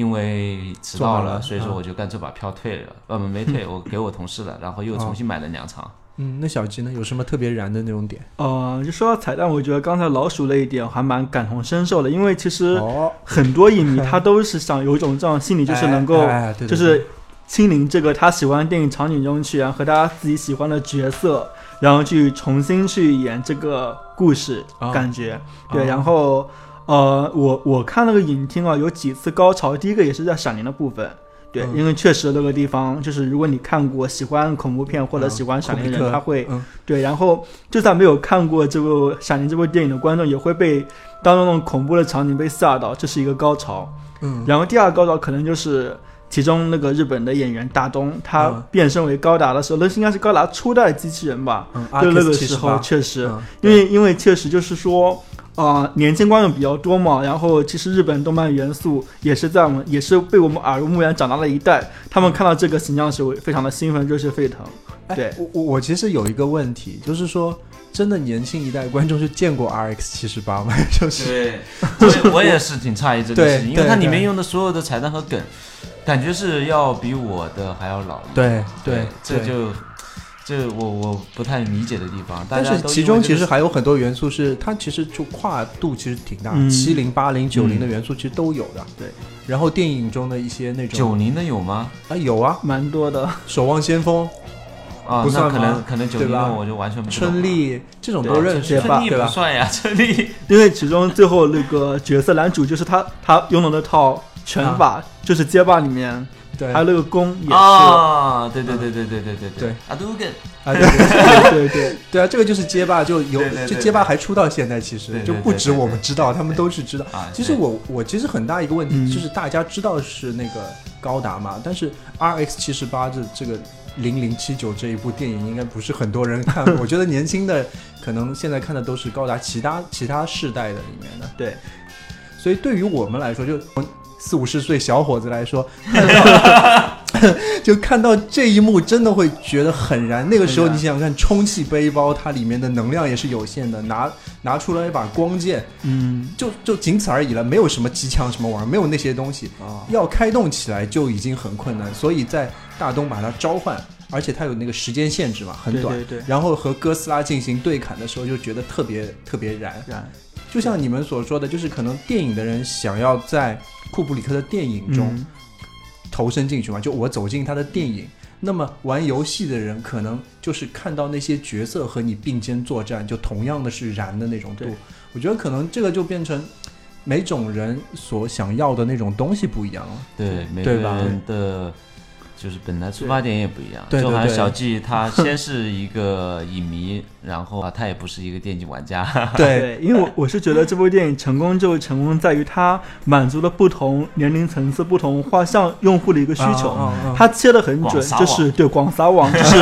因为迟到了，所以说嗯我就干脆把票退了，呃，没退，我给我同事了，然后又重新买了两场。嗯，那小鸡呢？有什么特别燃的那种点？呃，就说到彩蛋，我觉得刚才老鼠那一点还蛮感同身受的，因为其实哦，很多影迷他都是想有一种这样的心理，就是能够就是亲临这个他喜欢的电影场景中去，然后和他自己喜欢的角色，然后去重新去演这个故事，啊感觉对。啊然后呃，我我看那个影厅啊，有几次高潮，第一个也是在闪灵的部分。对，嗯因为确实那个地方，就是如果你看过喜欢恐怖片或者嗯喜欢闪灵的人，他会嗯对，然后就算没有看过这部《闪灵》这部电影的观众，也会被当中那种恐怖的场景被吓到，这是一个高潮。嗯，然后第二个高潮可能就是其中那个日本的演员大东，他嗯变身为高达的时候，那是应该是高达初代机器人吧？嗯，就那个时候确实，嗯因为因为确实就是说。啊、年轻观众比较多嘛，然后其实日本动漫元素也是在我们也是被我们耳濡目染长大的一代，他们看到这个形象时非常的兴奋，热血沸腾。哎对我我我其实有一个问题，就是说，真的年轻一代观众是见过 RX 七十八吗？就是对，我也我也是挺诧异这件事情，因为它里面用的所有的彩蛋和梗，感觉是要比我的还要老。对对，对这就这我我不太理解的地方。但是其中其实还有很多元素是它其实就跨度其实挺大，嗯七零、八零、九零嗯的元素其实都有的。对，然后电影中的一些那种九零的有吗？啊有啊，蛮多的，守望先锋、啊，那可不算可能可能九零的我就完全不知道春丽这种都认识吧春丽对吧？不算呀，春丽 因为其中最后那个角色男主就是他，他拥有那套拳法，就是街霸里面，对。还有那个弓也是，啊，对对对对对对对对，阿杜根啊，对对对对 对啊，这个就是街霸，就有就街霸还出到现在，其实就不止我们知道，他们都是知道。啊，其实我我其实很大一个问题、嗯。就是大家知道是那个高达嘛，但是 RX 七十八这这个零零七九这一部电影应该不是很多人看，我觉得年轻的可能现在看的都是高达其他其他世代的里面的，对，所以对于我们来说，就四五十岁小伙子来说，就看到这一幕，真的会觉得很燃。那个时候你想想看，充气背包它里面的能量也是有限的，拿拿出来一把光剑，嗯就就仅此而已了，没有什么机枪什么玩意儿，没有那些东西，啊，要开动起来就已经很困难。所以在大东把它召唤，而且它有那个时间限制嘛，很短。对对对，然后和哥斯拉进行对砍的时候，就觉得特别特别燃。燃就像你们所说的，就是可能电影的人想要在库布里克的电影中嗯投身进去嘛，就我走进他的电影。那么玩游戏的人可能就是看到那些角色和你并肩作战，就同样的是燃的那种度对。我觉得可能这个就变成每种人所想要的那种东西不一样了。对，每个对吧人的就是本来出发点也不一样。对对对就好像小季他先是一个影迷，然后啊他也不是一个电竞玩家。对，因为我我是觉得这部电影成功就成功在于它满足了不同年龄层次、不同画像用户的一个需求。啊啊啊它切得很准，就是对广撒网，就是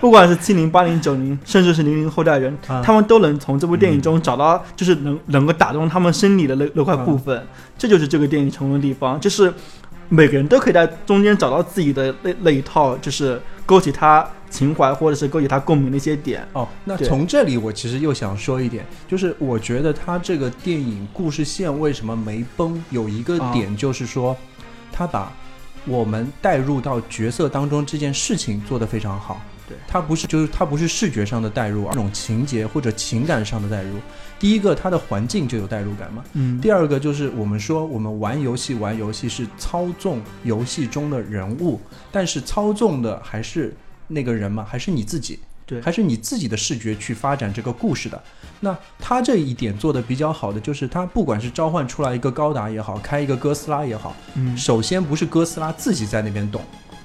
不管是七零、八零、九零，甚至是零零后代人，啊他们都能从这部电影中找到，就是能能够打动他们心里的那那块部分。这就是这个电影成功的地方，就是每个人都可以在中间找到自己的那那一套，就是勾起他情怀或者是勾起他共鸣的一些点。哦，那从这里我其实又想说一点，就是我觉得他这个电影故事线为什么没崩，有一个啊点就是说，他把我们带入到角色当中这件事情做得非常好。对，他不是就是他不是视觉上的带入，而是这种情节或者情感上的带入。第一个，它的环境就有代入感嘛。嗯第二个就是我们说，我们玩游戏玩游戏是操纵游戏中的人物，但是操纵的还是那个人嘛，还是你自己。对还是你自己的视觉去发展这个故事的。那他这一点做的比较好的，就是他不管是召唤出来一个高达也好，开一个哥斯拉也好，嗯首先不是哥斯拉自己在那边动，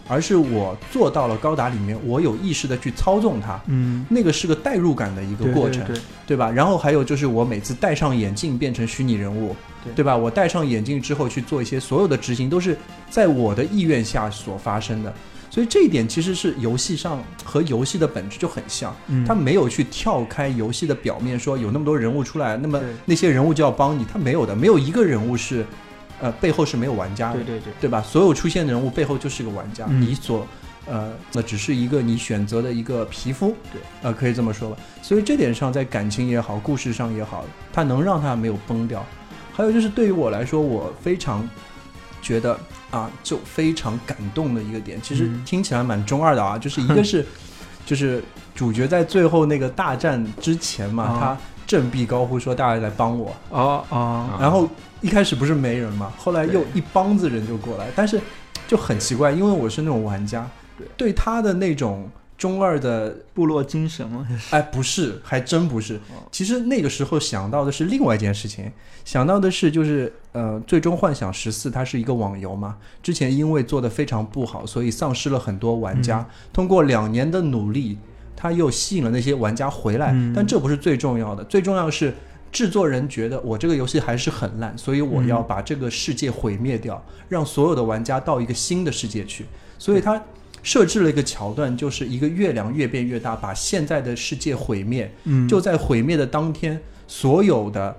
而是我做到了高达里面，我有意识的去操纵它。嗯，那个是个代入感的一个过程，对对对吧？然后还有就是我每次戴上眼镜变成虚拟人物，对吧？我戴上眼镜之后去做一些所有的执行，都是在我的意愿下所发生的。所以这一点其实是游戏上和游戏的本质就很像，嗯它没有去跳开游戏的表面，说有那么多人物出来，那么那些人物就要帮你，它没有的，没有一个人物是，呃，背后是没有玩家的对，对对，对吧？所有出现的人物背后就是个玩家，嗯你所呃，那只是一个你选择的一个皮肤，对，呃，可以这么说吧。所以这点上，在感情也好，故事上也好，它能让它没有崩掉。还有就是对于我来说，我非常觉得啊，就非常感动的一个点，其实嗯听起来蛮中二的啊，就是一个 是，就是主角在最后那个大战之前嘛，啊他振臂高呼说：“大家来帮我。”哦哦，啊。然后一开始不是没人嘛，后来又一帮子人就过来，但是就很奇怪，因为我是那种玩家，对。对他的那种中二的，部落精神吗，哎，不是，还真不是。哦。其实那个时候想到的是另外一件事情，想到的是就是呃，最终幻想十四它是一个网游嘛，之前因为做的非常不好，所以丧失了很多玩家。嗯。通过两年的努力，他又吸引了那些玩家回来，嗯但这不是最重要的，最重要是。制作人觉得我这个游戏还是很烂，所以我要把这个世界毁灭掉，让所有的玩家到一个新的世界去。所以他设置了一个桥段，就是一个月亮越变越大，把现在的世界毁灭。嗯，就在毁灭的当天，所有的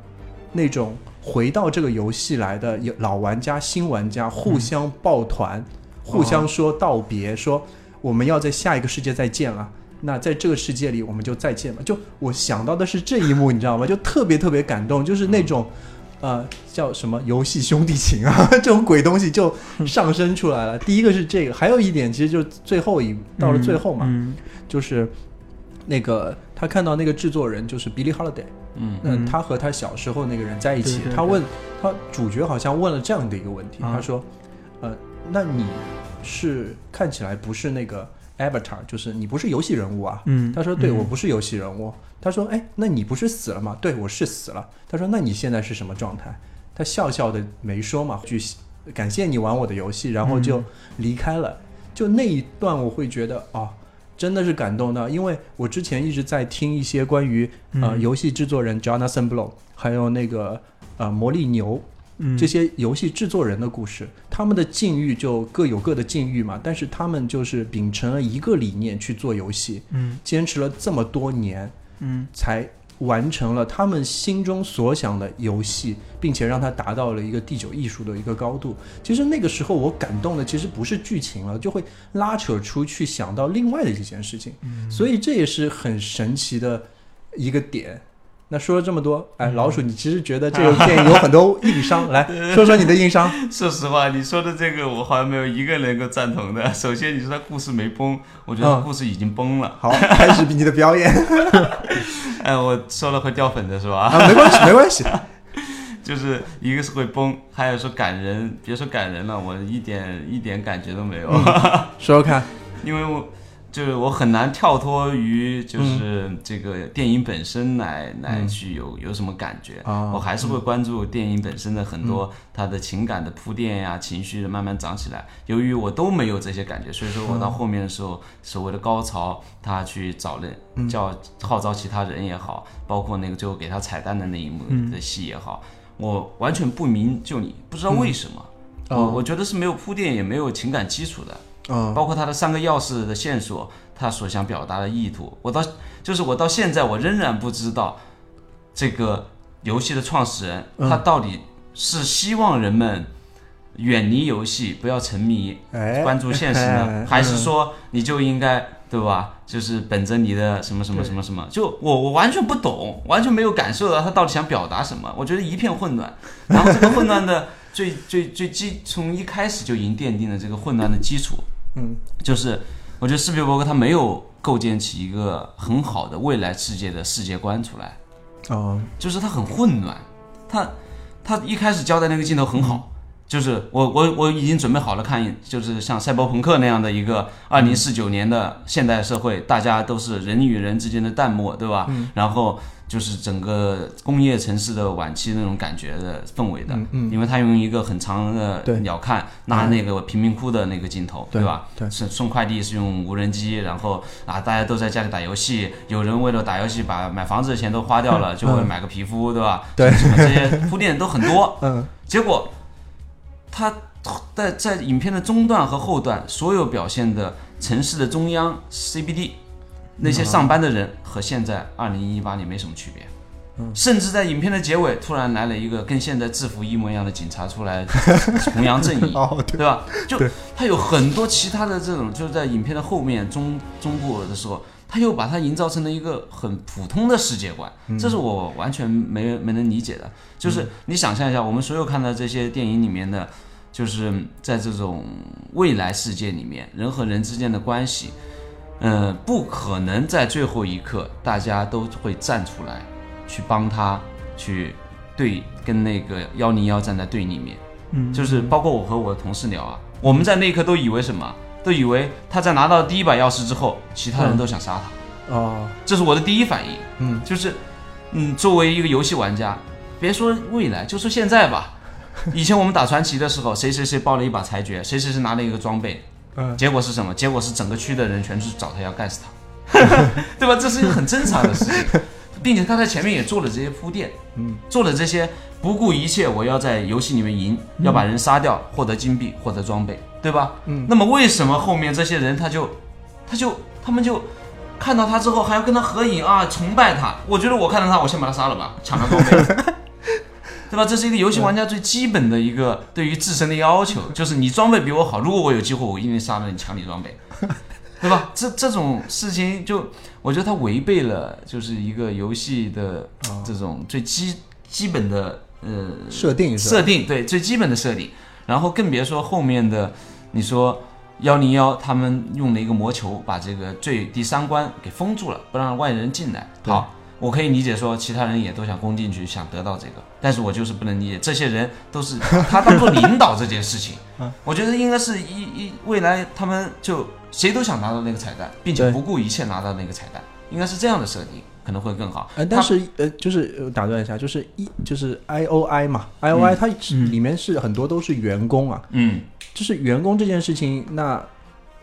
那种回到这个游戏来的老玩家、新玩家互相抱团，互相说道别，说我们要在下一个世界再见了。那在这个世界里，我们就再见吧。就我想到的是这一幕，你知道吗？就特别特别感动，就是那种，呃，叫什么游戏兄弟情啊，这种鬼东西就上升出来了。第一个是这个，还有一点，其实就是最后一到了最后嘛，嗯就是那个他看到那个制作人就是 Billy Holiday，嗯那嗯他和他小时候那个人在一起，对对对他问他主角好像问了这样的一个问题，啊他说，呃，那你是看起来不是那个 Avatar，就是你不是游戏人物啊？嗯，他说：“对，嗯我不是游戏人物。”他说：“哎，那你不是死了吗？”对，我是死了。他说：“那你现在是什么状态？”他笑笑的没说嘛，句感谢你玩我的游戏，然后就嗯离开了。就那一段，我会觉得哦，真的是感动到，因为我之前一直在听一些关于呃嗯游戏制作人 Jonathan Blow，还有那个呃魔力牛嗯这些游戏制作人的故事，他们的境遇就各有各的境遇嘛，但是他们就是秉承了一个理念去做游戏，嗯坚持了这么多年，嗯才完成了他们心中所想的游戏，并且让它达到了一个第九艺术的一个高度。其实那个时候我感动的其实不是剧情了，就会拉扯出去想到另外的一件事情，嗯所以这也是很神奇的一个点。那说了这么多，哎，老鼠，你其实觉得这 个电影有很多硬伤，来 说说你的硬伤。说实话，你说的这个我好像没有一个能够赞同的。首先，你说他故事没崩，我觉得嗯故事已经崩了。好，开始你的表演 哎，我说了会掉粉的是吧？啊，没关系，没关系。就是一个是会崩，还有说感人，别说感人了，我一点一点感觉都没有，说说看，因为我就是我很难跳脱于就是这个电影本身来、来去有有什么感觉。啊。我还是会关注电影本身的很多它的情感的铺垫呀、情绪的慢慢长起来。由于我都没有这些感觉，所以说我到后面的时候，所谓的高潮，他去找人叫号召其他人也好，包括那个最后给他彩蛋的那一幕的戏也好，我完全不明就里，不知道为什么。哦。我我觉得是没有铺垫，也没有情感基础的。嗯包括他的三个钥匙的线索，他所想表达的意图，我到就是我到现在我仍然不知道这个游戏的创始人、嗯。他到底是希望人们远离游戏，不要沉迷，哎，关注现实呢，哎 还是说你就应该对吧？就是本着你的什么什么什么什么，就我我完全不懂，完全没有感受到他到底想表达什么，我觉得一片混乱。然后这个混乱的 最最最基从一开始就已经奠定了这个混乱的基础。嗯，就是我觉得斯皮尔伯格他没有构建起一个很好的未来世界的世界观出来，哦，就是他很混乱，他他一开始交代那个镜头很好，就是我我我已经准备好了看，就是像赛博朋克那样的一个二零四九年的现代社会，大家都是人与人之间的淡漠，对吧？然后就是整个工业城市的晚期那种感觉的氛围的，嗯嗯。因为他用一个很长的鸟瞰拿那个贫民窟的那个镜头，对吧？对。是送快递是用无人机，然后啊，大家都在家里打游戏，有人为了打游戏把买房子的钱都花掉了，就会买个皮肤，对吧？对什么这些铺垫都很多，嗯。结果他在在影片的中段和后段，所有表现的城市的中央 CBD 那些上班的人和现在二零一八年没什么区别。甚至在影片的结尾，突然来了一个跟现在制服一模一样的警察出来 弘扬正义，哦，对，吧？就他有很多其他的这种，就是在影片的后面中中部的时候，他又把它营造成了一个很普通的世界观，这是我完全没没能理解的。就是你想象一下，我们所有看到这些电影里面的，就是在这种未来世界里面，人和人之间的关系，呃，不可能在最后一刻大家都会站出来去帮他去对跟那个幺零幺站在对立面。嗯，就是包括我和我的同事聊啊，我们在那一刻都以为什么？都以为他在拿到第一把钥匙之后，其他人都想杀他，哦，这是我的第一反应。嗯，就是，嗯，作为一个游戏玩家，别说未来，就说现在吧。以前我们打传奇的时候，谁谁谁爆了一把裁决，谁谁谁拿了一个装备，嗯结果是什么？结果是整个区的人全去找他要干死他，对吧？这是一个很正常的事情，并且他在前面也做了这些铺垫，嗯，做了这些不顾一切，我要在游戏里面赢，要把人杀掉，获得金币，获得装备，对吧？嗯，那么为什么后面这些人他就，他就他们就看到他之后还要跟他合影啊，崇拜他？我觉得我看到他，我先把他杀了吧，抢他装备。对吧？这是一个游戏玩家最基本的一个对于自身的要求，就是你装备比我好，如果我有机会，我一定杀了你，抢你装备，对吧？这这种事情就，我觉得它违背了就是一个游戏的这种最基基本的呃设定设定，对最基本的设定，然后更别说后面的，你说幺零幺他们用了一个魔球把这个最第三关给封住了，不让外人进来。好，我可以理解说其他人也都想攻进去，想得到这个，但是我就是不能理解这些人都是把 他当做领导这件事情。嗯我觉得应该是一一未来他们就谁都想拿到那个彩蛋，并且不顾一切拿到那个彩蛋，应该是这样的设定可能会更好。呃，但是呃，就是呃打断一下，就是一就是 I O I 嘛，I O I 它里面是很多都是员工啊，嗯，就是员工这件事情，那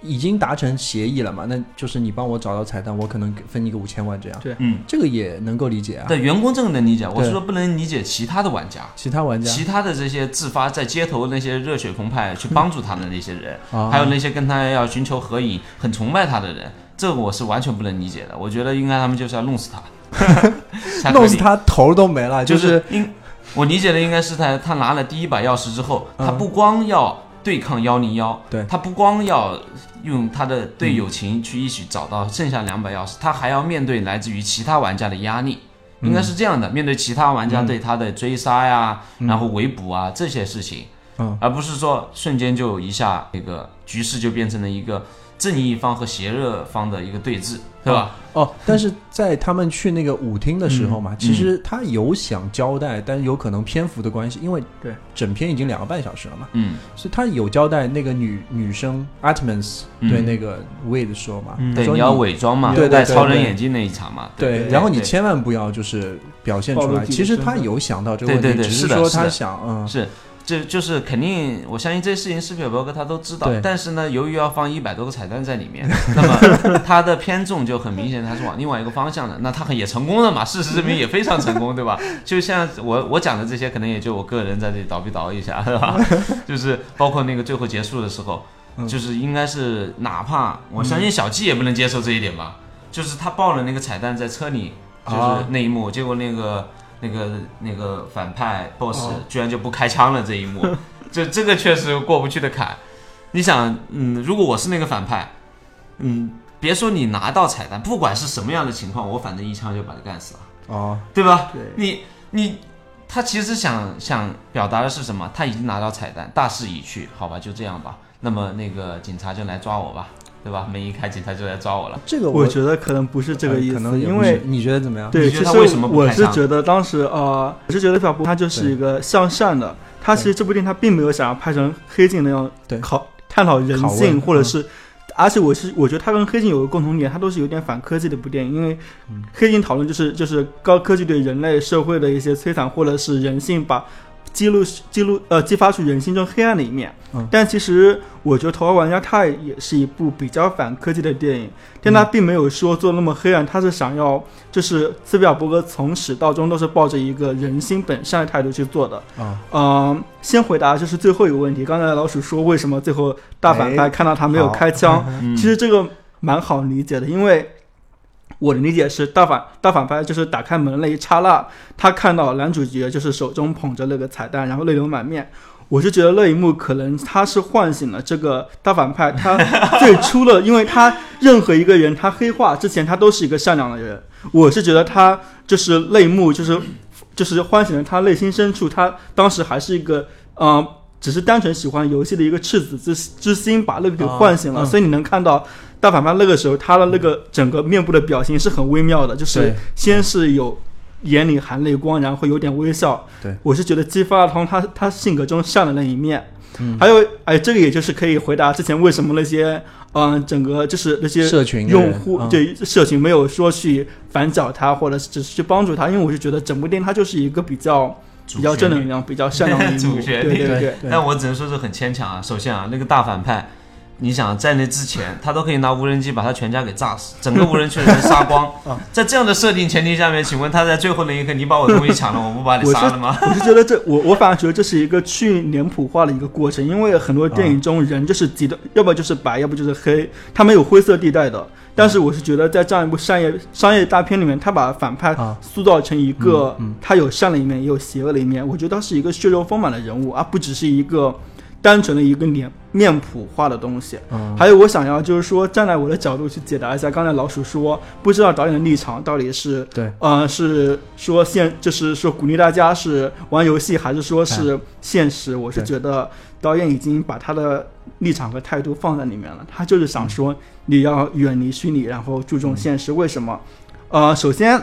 已经达成协议了嘛，那就是你帮我找到彩蛋，我可能给分你个五千万这样，对。嗯，这个也能够理解啊。对员工这个能理解，我是说不能理解其他的玩家。其他玩家。其他的这些自发在街头那些热血澎湃去帮助他的那些人，啊，还有那些跟他要寻求合影、很崇拜他的人，这个我是完全不能理解的。我觉得应该他们就是要弄死他，弄死他头都没了，就是是应我理解的应该是他他拿了第一把钥匙之后，嗯。他不光要对抗幺零幺，对他不光要用他的队友情去一起找到剩下两把钥匙，他还要面对来自于其他玩家的压力。应该是这样的。面对其他玩家嗯对他的追杀呀，然后围捕啊这些事情，嗯而不是说瞬间就一下那个局势就变成了一个正义一方和邪恶方的一个对峙，是吧？哦，但是在他们去那个舞厅的时候嗯嘛，其实他有想交代，但有可能篇幅的关系，因为对整篇已经两个半小时了嘛，嗯，所以他有交代那个女女生 Atmans 嗯。对那个 Wade 说嘛，嗯。对，说你要伪装嘛，对对戴超人眼镜那一场嘛，对，对，然后你千万不要就是表现出来，其实他有想到这个问题，对对对只说他是的是的。想嗯。是，这就是肯定，我相信这些事情斯皮尔伯格他都知道对。但是呢，由于要放一百多个彩蛋在里面，那么他的偏重就很明显，他是往另外一个方向的。那他很也成功了嘛？事实证明也非常成功，对吧？就像我我讲的这些，可能也就我个人在这里叨逼叨一下，是吧？就是包括那个最后结束的时候，嗯就是应该是哪怕我相信小季也不能接受这一点吧，就是他爆了那个彩蛋在车里，就是啊那一幕，结果那个。那个那个反派 boss 哦居然就不开枪了这一幕，这这个确实过不去的坎。你想，嗯，如果我是那个反派，嗯，别说你拿到彩蛋，不管是什么样的情况，我反正一枪就把他干死了，哦，对吧？对你你他其实想想表达的是什么？他已经拿到彩蛋，大势已去，好吧，就这样吧。那么那个警察就来抓我吧，对吧？门一开，警察就来抓我了。这个我觉得可能不是这个意思，呃可能因为你觉得怎么样？对，其实他为什么我是觉得当时呃，我是觉得小布他就是一个向善的，他其实这部电影他并没有想要拍成黑镜那样对考探讨人性，或者嗯是。而且我是我觉得他跟黑镜有个共同点，他都是有点反科技的一部电影，因为嗯黑镜讨论就是就是高科技对人类社会的一些摧残，或者是人性把记录记录呃激发出人心中黑暗的一面。嗯。但其实我觉得《头号玩家》它也是一部比较反科技的电影，但它并没有说做那么黑暗，它是想要就是斯皮尔伯格从始到终都是抱着一个人心本善的态度去做的。啊，嗯，先回答就是最后一个问题，刚才老鼠说为什么最后大反派哎。看到他没有开枪，嗯。其实这个蛮好理解的，因为我的理解是大反大反派就是打开门那一刹那，他看到男主角就是手中捧着那个彩蛋，然后泪流满面。我是觉得那一幕可能他是唤醒了这个大反派，他最初的，因为他任何一个人他黑化之前他都是一个善良的人，我是觉得他就是那一幕就是就是唤醒了他内心深处，他当时还是一个嗯、呃只是单纯喜欢游戏的一个赤子之之心，把那个给唤醒了。所以你能看到大反派那个时候他的那个整个面部的表情是很微妙的，就是先是有眼里含泪光，然后有点微笑。对，我是觉得激发了他他他性格中善的那一面。嗯还有哎，这个也就是可以回答之前为什么那些嗯、整个就是那些社群用户嗯对社群没有说去反剿他，或者是只是去帮助他，因为我是觉得整部电影它就是一个比较比较正能量、比较善良的一幕。主旋律对对对。对但我只能说是很牵强啊。首先啊，那个大反派，你想在那之前，他都可以拿无人机把他全家给炸死，整个无人区的人杀光 啊。在这样的设定前提下面，请问他在最后那一刻，你把我东西抢了，我不把你杀了吗？我是 觉得这我我反而觉得这是一个去脸谱化的一个过程，因为很多电影中人就是极端，要不就是白，要不就是黑，他没有灰色地带的。但是我是觉得在这样一部商业商业大片里面，他把反派啊塑造成一个嗯嗯他有善的一面，也有邪恶的一面。我觉得他是一个血肉丰满的人物，而不只是一个单纯的一个脸面谱化的东西。嗯还有，我想要就是说，站在我的角度去解答一下刚才老鼠说，不知道导演的立场到底是对，呃，是说现就是说鼓励大家是玩游戏，还是说是现实？我是觉得导演已经把他的立场和态度放在里面了，他就是想说你要远离虚拟，然后注重现实。为什么？呃，首先。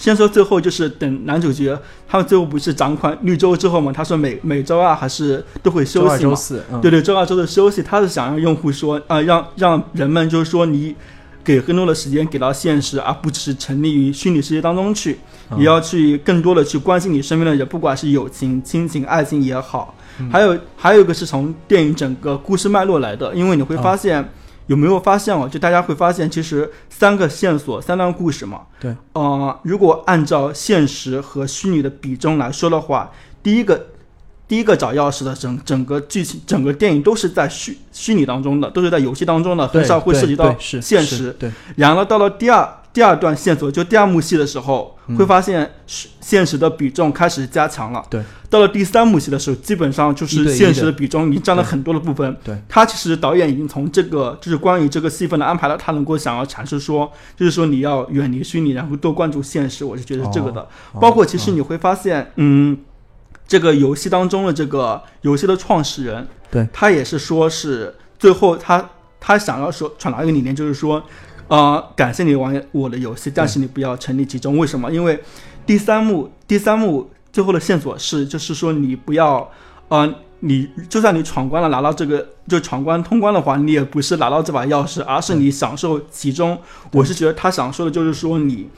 先说最后，就是等男主角他们最后不是掌管绿洲之后嘛？他说每每周二还是都会休息嘛周，四，嗯对对，周二周的休息，他是想让用户说，呃，让让人们就是说，你给更多的时间给到现实，而不只是沉溺于虚拟世界当中去，嗯也要去更多的去关心你身边的人，不管是友情、亲情、爱情也好。嗯还有还有一个是从电影整个故事脉络来的，因为你会发现。有没有发现哦？就大家会发现，其实三个线索、三段故事嘛。对。呃，如果按照现实和虚拟的比重来说的话，第一个第一个找钥匙的整整个剧情、整个电影都是在虚虚拟当中的，都是在游戏当中的，很少会涉及到对对是现实。对，然后到了第二第二段线索，就第二幕戏的时候，会发现是现实的比重开始加强了。对，到了第三幕戏的时候，基本上就是现实的的比重已经占了很多的部分。对，他其实导演已经从这个就是关于这个戏份的安排了，他能够想要阐释说，就是说你要远离虚拟，然后多关注现实。我是觉得是这个的。哦包括其实你会发现，嗯，这个游戏当中的这个游戏的创始人，对他也是说是最后他他想要说传达一个理念，就是说，呃，感谢你玩我的游戏，但是你不要沉溺其中。为什么？因为第三幕第三幕最后的线索是，就是说你不要，呃，你就算你闯关了，拿到这个就闯关通关的话，你也不是拿到这把钥匙，而是你享受其中。我是觉得他想说的就是说你。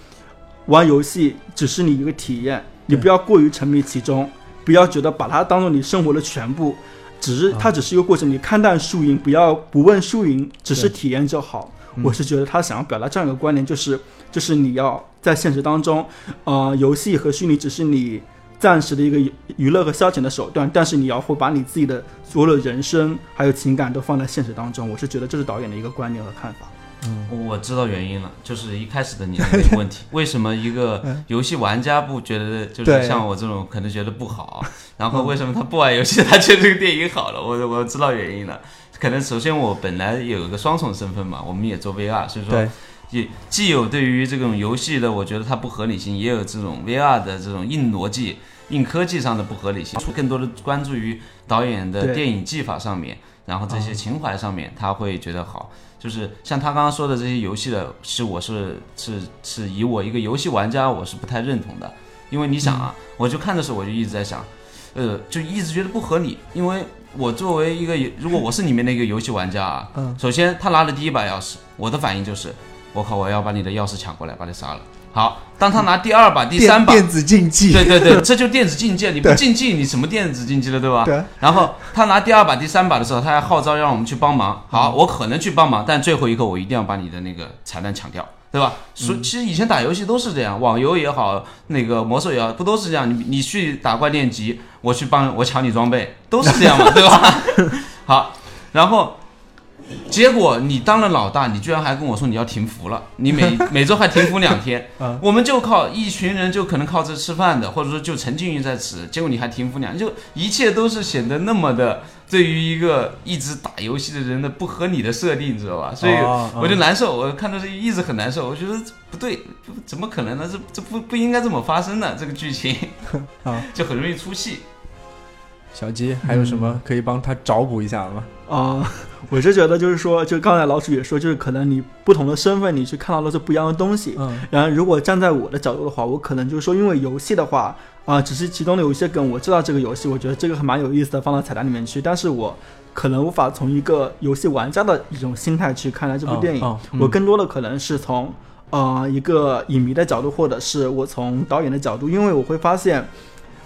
玩游戏只是你一个体验，你不要过于沉迷其中，不要觉得把它当做你生活的全部，只是啊它只是一个过程，你看淡输赢，不要不问输赢，只是体验就好。嗯我是觉得他想要表达这样一个观点，就是就是你要在现实当中，呃，游戏和虚拟只是你暂时的一个娱娱乐和消遣的手段，但是你要会把你自己的所有的人生还有情感都放在现实当中。我是觉得这是导演的一个观点和看法。嗯我知道原因了，就是一开始的你的 那个问题，为什么一个游戏玩家不觉得，就是像我这种可能觉得不好，然后为什么他不玩游戏，他觉得这个电影好了？我我知道原因了，可能首先我本来有一个双重身份嘛，我们也做 VR，所以说对。也既有对于这种游戏的，我觉得它不合理性，也有这种 VR 的这种硬逻辑、硬科技上的不合理性，更多的关注于导演的电影技法上面，然后这些情怀上面，他会觉得好。就是像他刚刚说的这些游戏的，是我是是是以我一个游戏玩家，我是不太认同的，因为你想啊，我就看的时候我就一直在想，呃，就一直觉得不合理，因为我作为一个如果我是里面的一个游戏玩家啊，嗯首先他拿了第一把钥匙，我的反应就是，我靠，我要把你的钥匙抢过来，把你杀了。好，当他拿第二把、第三把，电电子竞技，对对对，这就电子竞技，你不竞技，你什么电子竞技了，对吧？对然后他拿第二把、第三把的时候，他还号召让我们去帮忙。好，我可能去帮忙，但最后一刻我一定要把你的那个彩蛋抢掉，对吧？所其实以前打游戏都是这样，网游也好，那个魔兽也好，不都是这样？你你去打怪练级，我去帮我抢你装备，都是这样嘛，对吧？好，然后。结果你当了老大，你居然还跟我说你要停服了，你每 每周还停服两天，嗯我们就靠一群人就可能靠这吃饭的，或者说就沉浸于在此，结果你还停服两，就一切都是显得那么的对于一个一直打游戏的人的不合理的设定，你知道吧？所以哦我就难受，我看到这一直很难受，我觉得不对，怎么可能呢？这这不不应该这么发生的，这个剧情啊，就很容易出戏。小鸡还有什么可以帮他找补一下的吗？啊、我是觉得就是说，就刚才老鼠也说，就是可能你不同的身份，你去看到的是不一样的东西。嗯然后，如果站在我的角度的话，我可能就是说，因为游戏的话，啊、只是其中的有一些梗，我知道这个游戏，我觉得这个还蛮有意思的，放到彩蛋里面去。但是我可能无法从一个游戏玩家的一种心态去看待这部电影，哦哦嗯我更多的可能是从呃一个影迷的角度，或者是我从导演的角度，因为我会发现。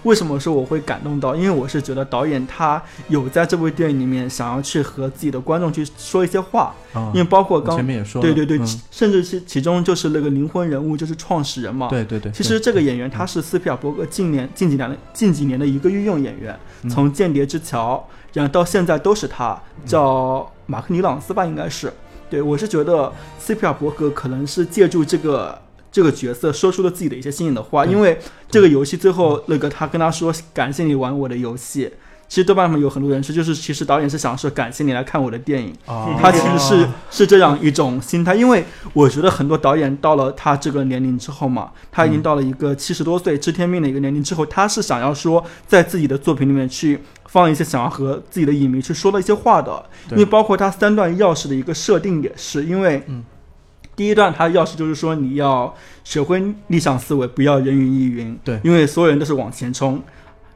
为什么说我会感动到？因为我是觉得导演他有在这部电影里面想要去和自己的观众去说一些话，啊因为包括刚前面也说了，对对对，嗯甚至是其中就是那个灵魂人物就是创始人嘛。对对对，其实这个演员他是斯皮尔伯格近年近几年的近几年的一个御用演员，嗯从《间谍之桥》然后到现在都是他，叫马克尼朗斯吧，应该是。对我是觉得斯皮尔伯格可能是借助这个这个角色说出了自己的一些心里的话，因为这个游戏最后那个他跟他说感谢你玩我的游戏。其实豆瓣上有很多人是，就是其实导演是想说感谢你来看我的电影，哦他其实是是这样一种心态，因为我觉得很多导演到了他这个年龄之后嘛，他已经到了一个七十多岁知天命的一个年龄之后，他是想要说在自己的作品里面去放一些想要和自己的影迷去说的一些话的，对。因为包括他三段钥匙的一个设定也是，因为嗯第一段他的钥匙就是说你要学会逆向思维，不要人云亦云，对因为所有人都是往前冲。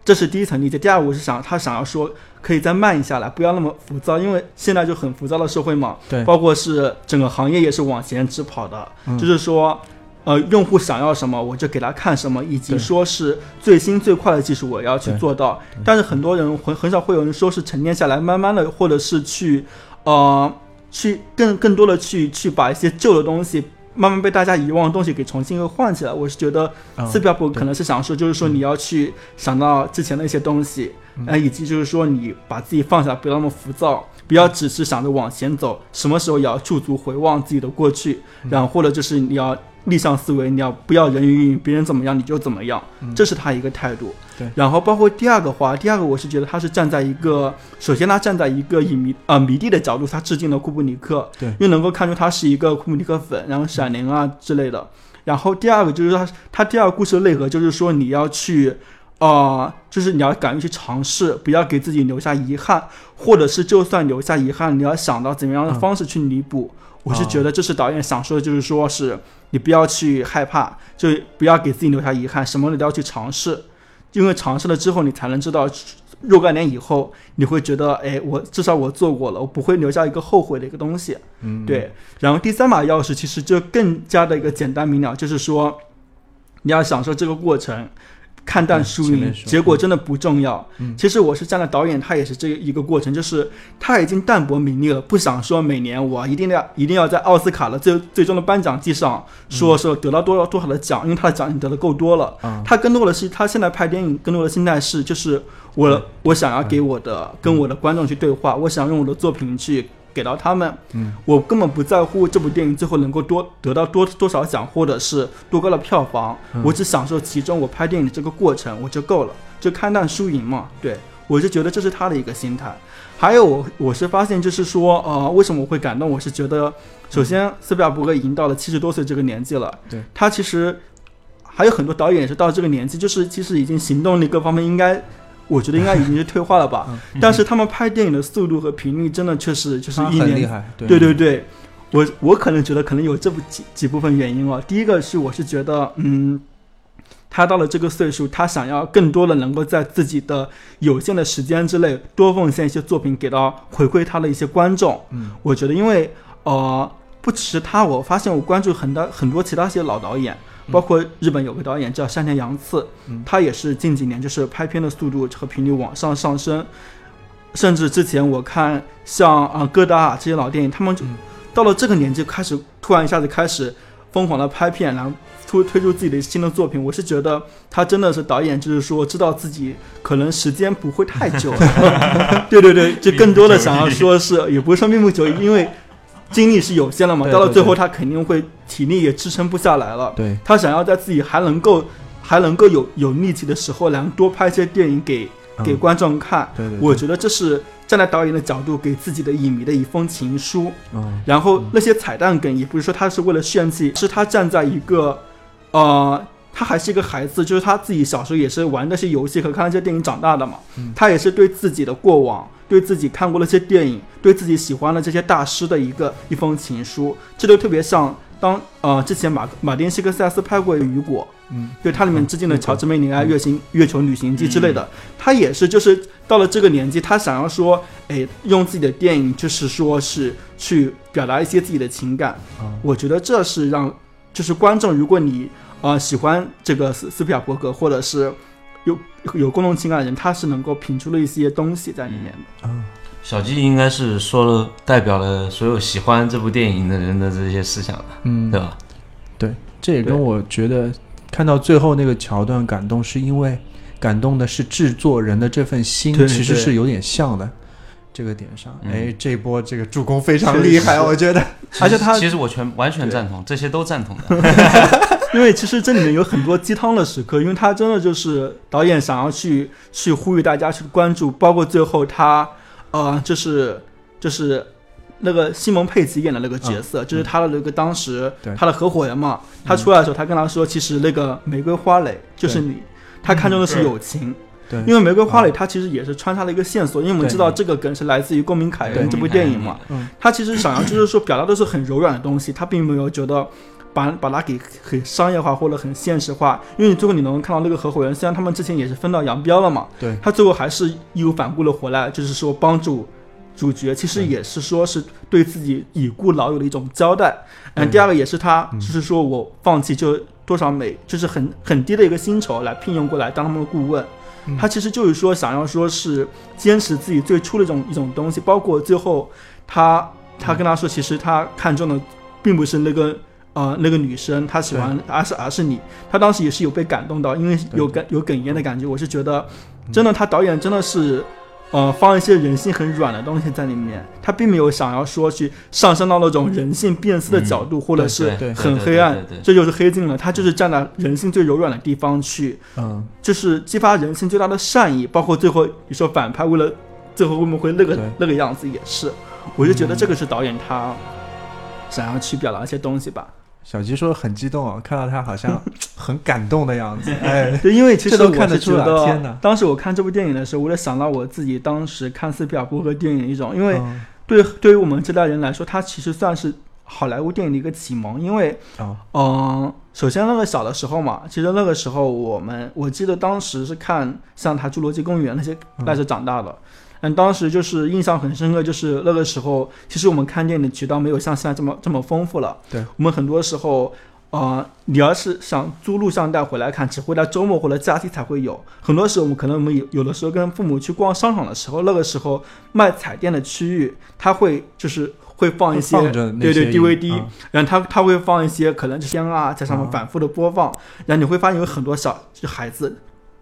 这是第一层理解。第二，我是想他想要说，可以再慢一下来，不要那么浮躁，因为现在就很浮躁的社会嘛。对包括是整个行业也是往前直跑的，嗯就是说，呃，用户想要什么我就给他看什么，以及说是最新最快的技术我要去做到。但是很多人很很少会有人说是沉淀下来，慢慢的，或者是去，呃，去更更多的去去把一些旧的东西。慢慢被大家遗忘的东西给重新又唤起来，我是觉得嗯斯皮尔伯可能是想说，就是说你要去想到之前的一些东西，呃，以及就是说你把自己放下，不要那么浮躁，不要只是想着往前走，什么时候也要驻足回望自己的过去，然后或者就是你要逆向思维，你要不要人云亦云，别人怎么样你就怎么样，这是他一个态度。对然后包括第二个话，第二个我是觉得他是站在一个，首先他站在一个以迷啊、迷弟的角度，他致敬了库布里克，对因为能够看出他是一个库布里克粉，然后闪灵啊之类的。然后第二个就是他他第二个故事的内核就是说你要去。啊、就是你要敢于去尝试，不要给自己留下遗憾，或者是就算留下遗憾，你要想到怎么样的方式去弥补。我是觉得这是导演想说的，就是说是你不要去害怕，就不要给自己留下遗憾，什么你都要去尝试，因为尝试了之后，你才能知道若干年以后，你会觉得，哎，我至少我做过了，我不会留下一个后悔的一个东西。嗯，对，然后第三把钥匙其实就更加的一个简单明了，就是说你要享受这个过程，看淡嗯输赢，结果真的不重要。嗯其实我是站在导演，他也是这一个过程，就是他已经淡泊名利了，不想说每年我一定要一定要在奥斯卡的最最终的颁奖季上说说得到多少多少的奖，因为他的奖已经得的够多了。啊，他更多的是他现在拍电影更多的心态是，就是我我想要给我的跟我的观众去对话，我想用我的作品去给到他们，嗯，我根本不在乎这部电影最后能够多得到多多少奖，或者是多高的票房，嗯我只享受其中我拍电影的这个过程，我就够了，就看淡输赢嘛。对我是觉得这是他的一个心态。还有我我是发现就是说，呃，为什么我会感动？我是觉得，首先斯皮尔伯格已经到了七十多岁这个年纪了，对他其实还有很多导演也是到这个年纪，就是其实已经行动力各方面应该。我觉得应该已经是退化了吧，嗯但是他们拍电影的速度和频率真的确实就是一年厉害，对对对对，我我可能觉得可能有这部几几部分原因哦。第一个是我是觉得，嗯，他到了这个岁数，他想要更多的能够在自己的有限的时间之内多奉献一些作品给到回馈他的一些观众。嗯，我觉得因为呃，不只是他，我发现我关注很多很多其他一些老导演。包括日本有个导演叫山田洋次，嗯他也是近几年就是拍片的速度和频率往上上升，甚至之前我看像啊戈达尔这些老电影，他们就嗯到了这个年纪开始突然一下子开始疯狂的拍片，然后推推出自己的新的作品。我是觉得他真的是导演，就是说知道自己可能时间不会太久了，对对对，就更多的想要说是也不是说命不久矣，因为精力是有限了嘛，到了最后他肯定会体力也支撑不下来了。对，他想要在自己还能够还能够有有力气的时候，然后多拍一些电影给给嗯观众看。对对，我觉得这是站在导演的角度给自己的影迷的一封情书。嗯然后那些彩蛋梗也不是说他是为了炫技，是他站在一个，呃，他还是一个孩子，就是他自己小时候也是玩那些游戏和看那些电影长大的嘛。嗯他也是对自己的过往，对自己看过那些电影，对自己喜欢的这些大师的一个一封情书。这就特别像当呃之前马马丁·西克塞斯拍过《雨果》，嗯，对它里面致敬的嗯乔治·梅林啊《月行月球旅行记》之类嗯的，他也是就是到了这个年纪，他想要说，哎，用自己的电影就是说是去表达一些自己的情感。啊。我觉得这是让就是观众，如果你呃喜欢这个斯斯皮尔伯格，或者是有有共同情感的人，他是能够品出了一些东西在里面的。嗯，小鸡应该是说了，代表了所有喜欢这部电影的人的这些思想的，嗯，对吧？对，这也跟我觉得看到最后那个桥段感动，是因为感动的是制作人的这份心，其实是有点像的。这个点上，嗯哎，这波这个助攻非常厉害，我觉得。而且他其实我全完全赞同，这些都赞同的。因为其实这里面有很多鸡汤的时刻，因为他真的就是导演想要去去呼吁大家去关注，包括最后他呃就是就是那个西蒙佩吉演的那个角色，就是他的那个当时对他的合伙人嘛，他出来的时候，他跟他说，其实那个玫瑰花蕾就是你，他看中的是友情。对，因为玫瑰花蕾它其实也是穿插了一个线索，因为我们知道这个梗是来自于《公民凯恩》这部电影嘛，嗯他其实想要就是说表达的是很柔软的东西，他并没有觉得把把它给很商业化或者很现实化，因为你最后你能看到那个合伙人，虽然他们之前也是分道扬镳了嘛，对。他最后还是义无反顾的回来，就是说帮助主角，其实也是说是对自己已故老友的一种交代。嗯，第二个也是他嗯。就是说我放弃就多少美，就是很很低的一个薪酬来聘用过来当他们的顾问。嗯。他其实就是说想要说是坚持自己最初的一种一种东西，包括最后他他跟他说，其实他看中的并不是那个呃那个女生她喜欢而是而是你，她当时也是有被感动到，因为有对哽有哽咽的感觉，我是觉得真的他导演真的是。呃，放一些人性很软的东西在里面，他并没有想要说去上升到那种人性变色的角度，或者是很黑暗这就是黑镜了。他就是站在人性最柔软的地方去，嗯，就是激发人性最大的善意，包括最后你说反派为了最后为什么会那个那个样子也是，我就觉得这个是导演他想要去表达一些东西吧。小吉说很激动啊，看到他好像 很感动的样子，哎，对，因为其实都看得出来天哪，当时我看这部电影的时候，我就想到我自己当时看斯皮尔伯格电影的一种，因为嗯。对对于我们这代人来说，它其实算是好莱坞电影的一个启蒙，因为哦。嗯，首先那个小的时候嘛，其实那个时候我们，我记得当时是看像他《侏罗纪公园》那些嗯。带着长大的，嗯，当时就是印象很深刻，就是那个时候，其实我们看电影的渠道没有像现在这么这么丰富了。对，我们很多时候，呃，你要是想租录像带回来看，只会在周末或者假期才会有。很多时候，我们可能我们有有的时候跟父母去逛商场的时候，那个时候卖彩电的区域，他会就是会放一些对对 DVD，、啊然后他他会放一些可能是片啊，在上面啊反复的播放，然后你会发现有很多小就孩子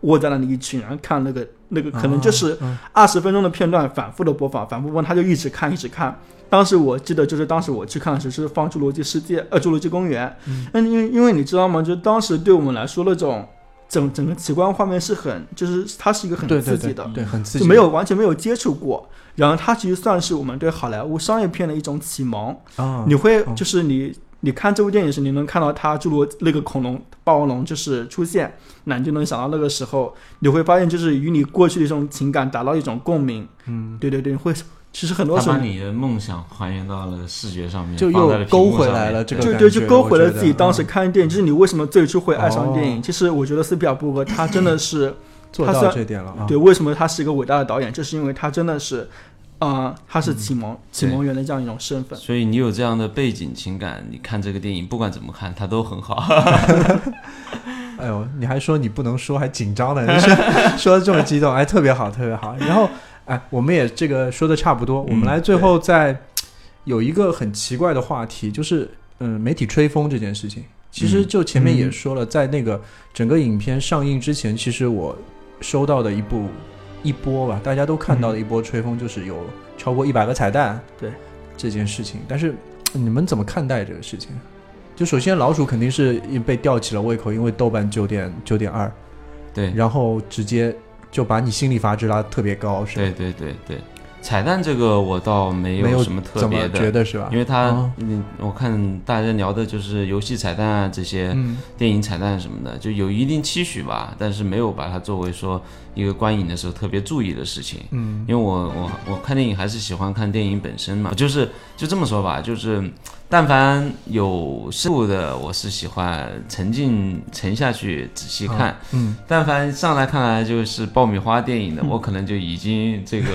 窝在那里一群，然后看那个那个可能就是嗯二十分钟的片段反复的播放，反复播放，他就一直看一直看。当时我记得就是当时我去看的时候是放《侏罗纪世界》呃《侏罗纪公园》，嗯那因为因为你知道吗？就当时对我们来说那种整整个奇观画面是很就是它是一个很刺激的，对，很刺激，就没有完全没有接触过。然后它其实算是我们对好莱坞商业片的一种启蒙。啊，你会嗯就是你你看这部电影时，你能看到他侏罗那个恐龙霸王龙就是出现，那你就能想到那个时候，你会发现就是与你过去的一种情感达到一种共鸣。嗯，对对对，会其实很多时候把你的梦想还原到了视觉上面，就又勾回来了这个感觉对就勾回了自己当时嗯看电影，就是你为什么最初会爱上电影。哦其实我觉得斯皮尔伯格他真的是做到这点了啊，对，为什么他是一个伟大的导演，就是因为他真的是。啊、他是启蒙、启蒙员的这样一种身份。所以你有这样的背景情感，你看这个电影，不管怎么看，它都很好。哎呦，你还说你不能说，还紧张呢，你 说说的这么激动，哎，特别好，特别好。然后，哎，我们也这个说的差不多，我们来最后再有一个很奇怪的话题，就是嗯，媒体吹风这件事情。其实就前面也说了，在那个整个影片上映之前，其实我收到的一部一波吧，大家都看到的一波吹风，就是有超过一百个彩蛋，对这件事情。但是你们怎么看待这个事情？就首先老鼠肯定是被吊起了胃口，因为豆瓣九点九点二，对，然后直接就把你心理阀值拉得特别高，是吧？对对对对，彩蛋这个我倒没没有什么特别的，觉得是吧？因为它哦，嗯，我看大家聊的就是游戏彩蛋啊这些，嗯电影彩蛋什么的，就有一定期许吧，但是没有把它作为说一个观影的时候特别注意的事情。嗯因为我我我看电影还是喜欢看电影本身嘛，就是就这么说吧，就是但凡有深度的，我是喜欢沉浸沉下去仔细看；嗯但凡上来看来就是爆米花电影的，我可能就已经这个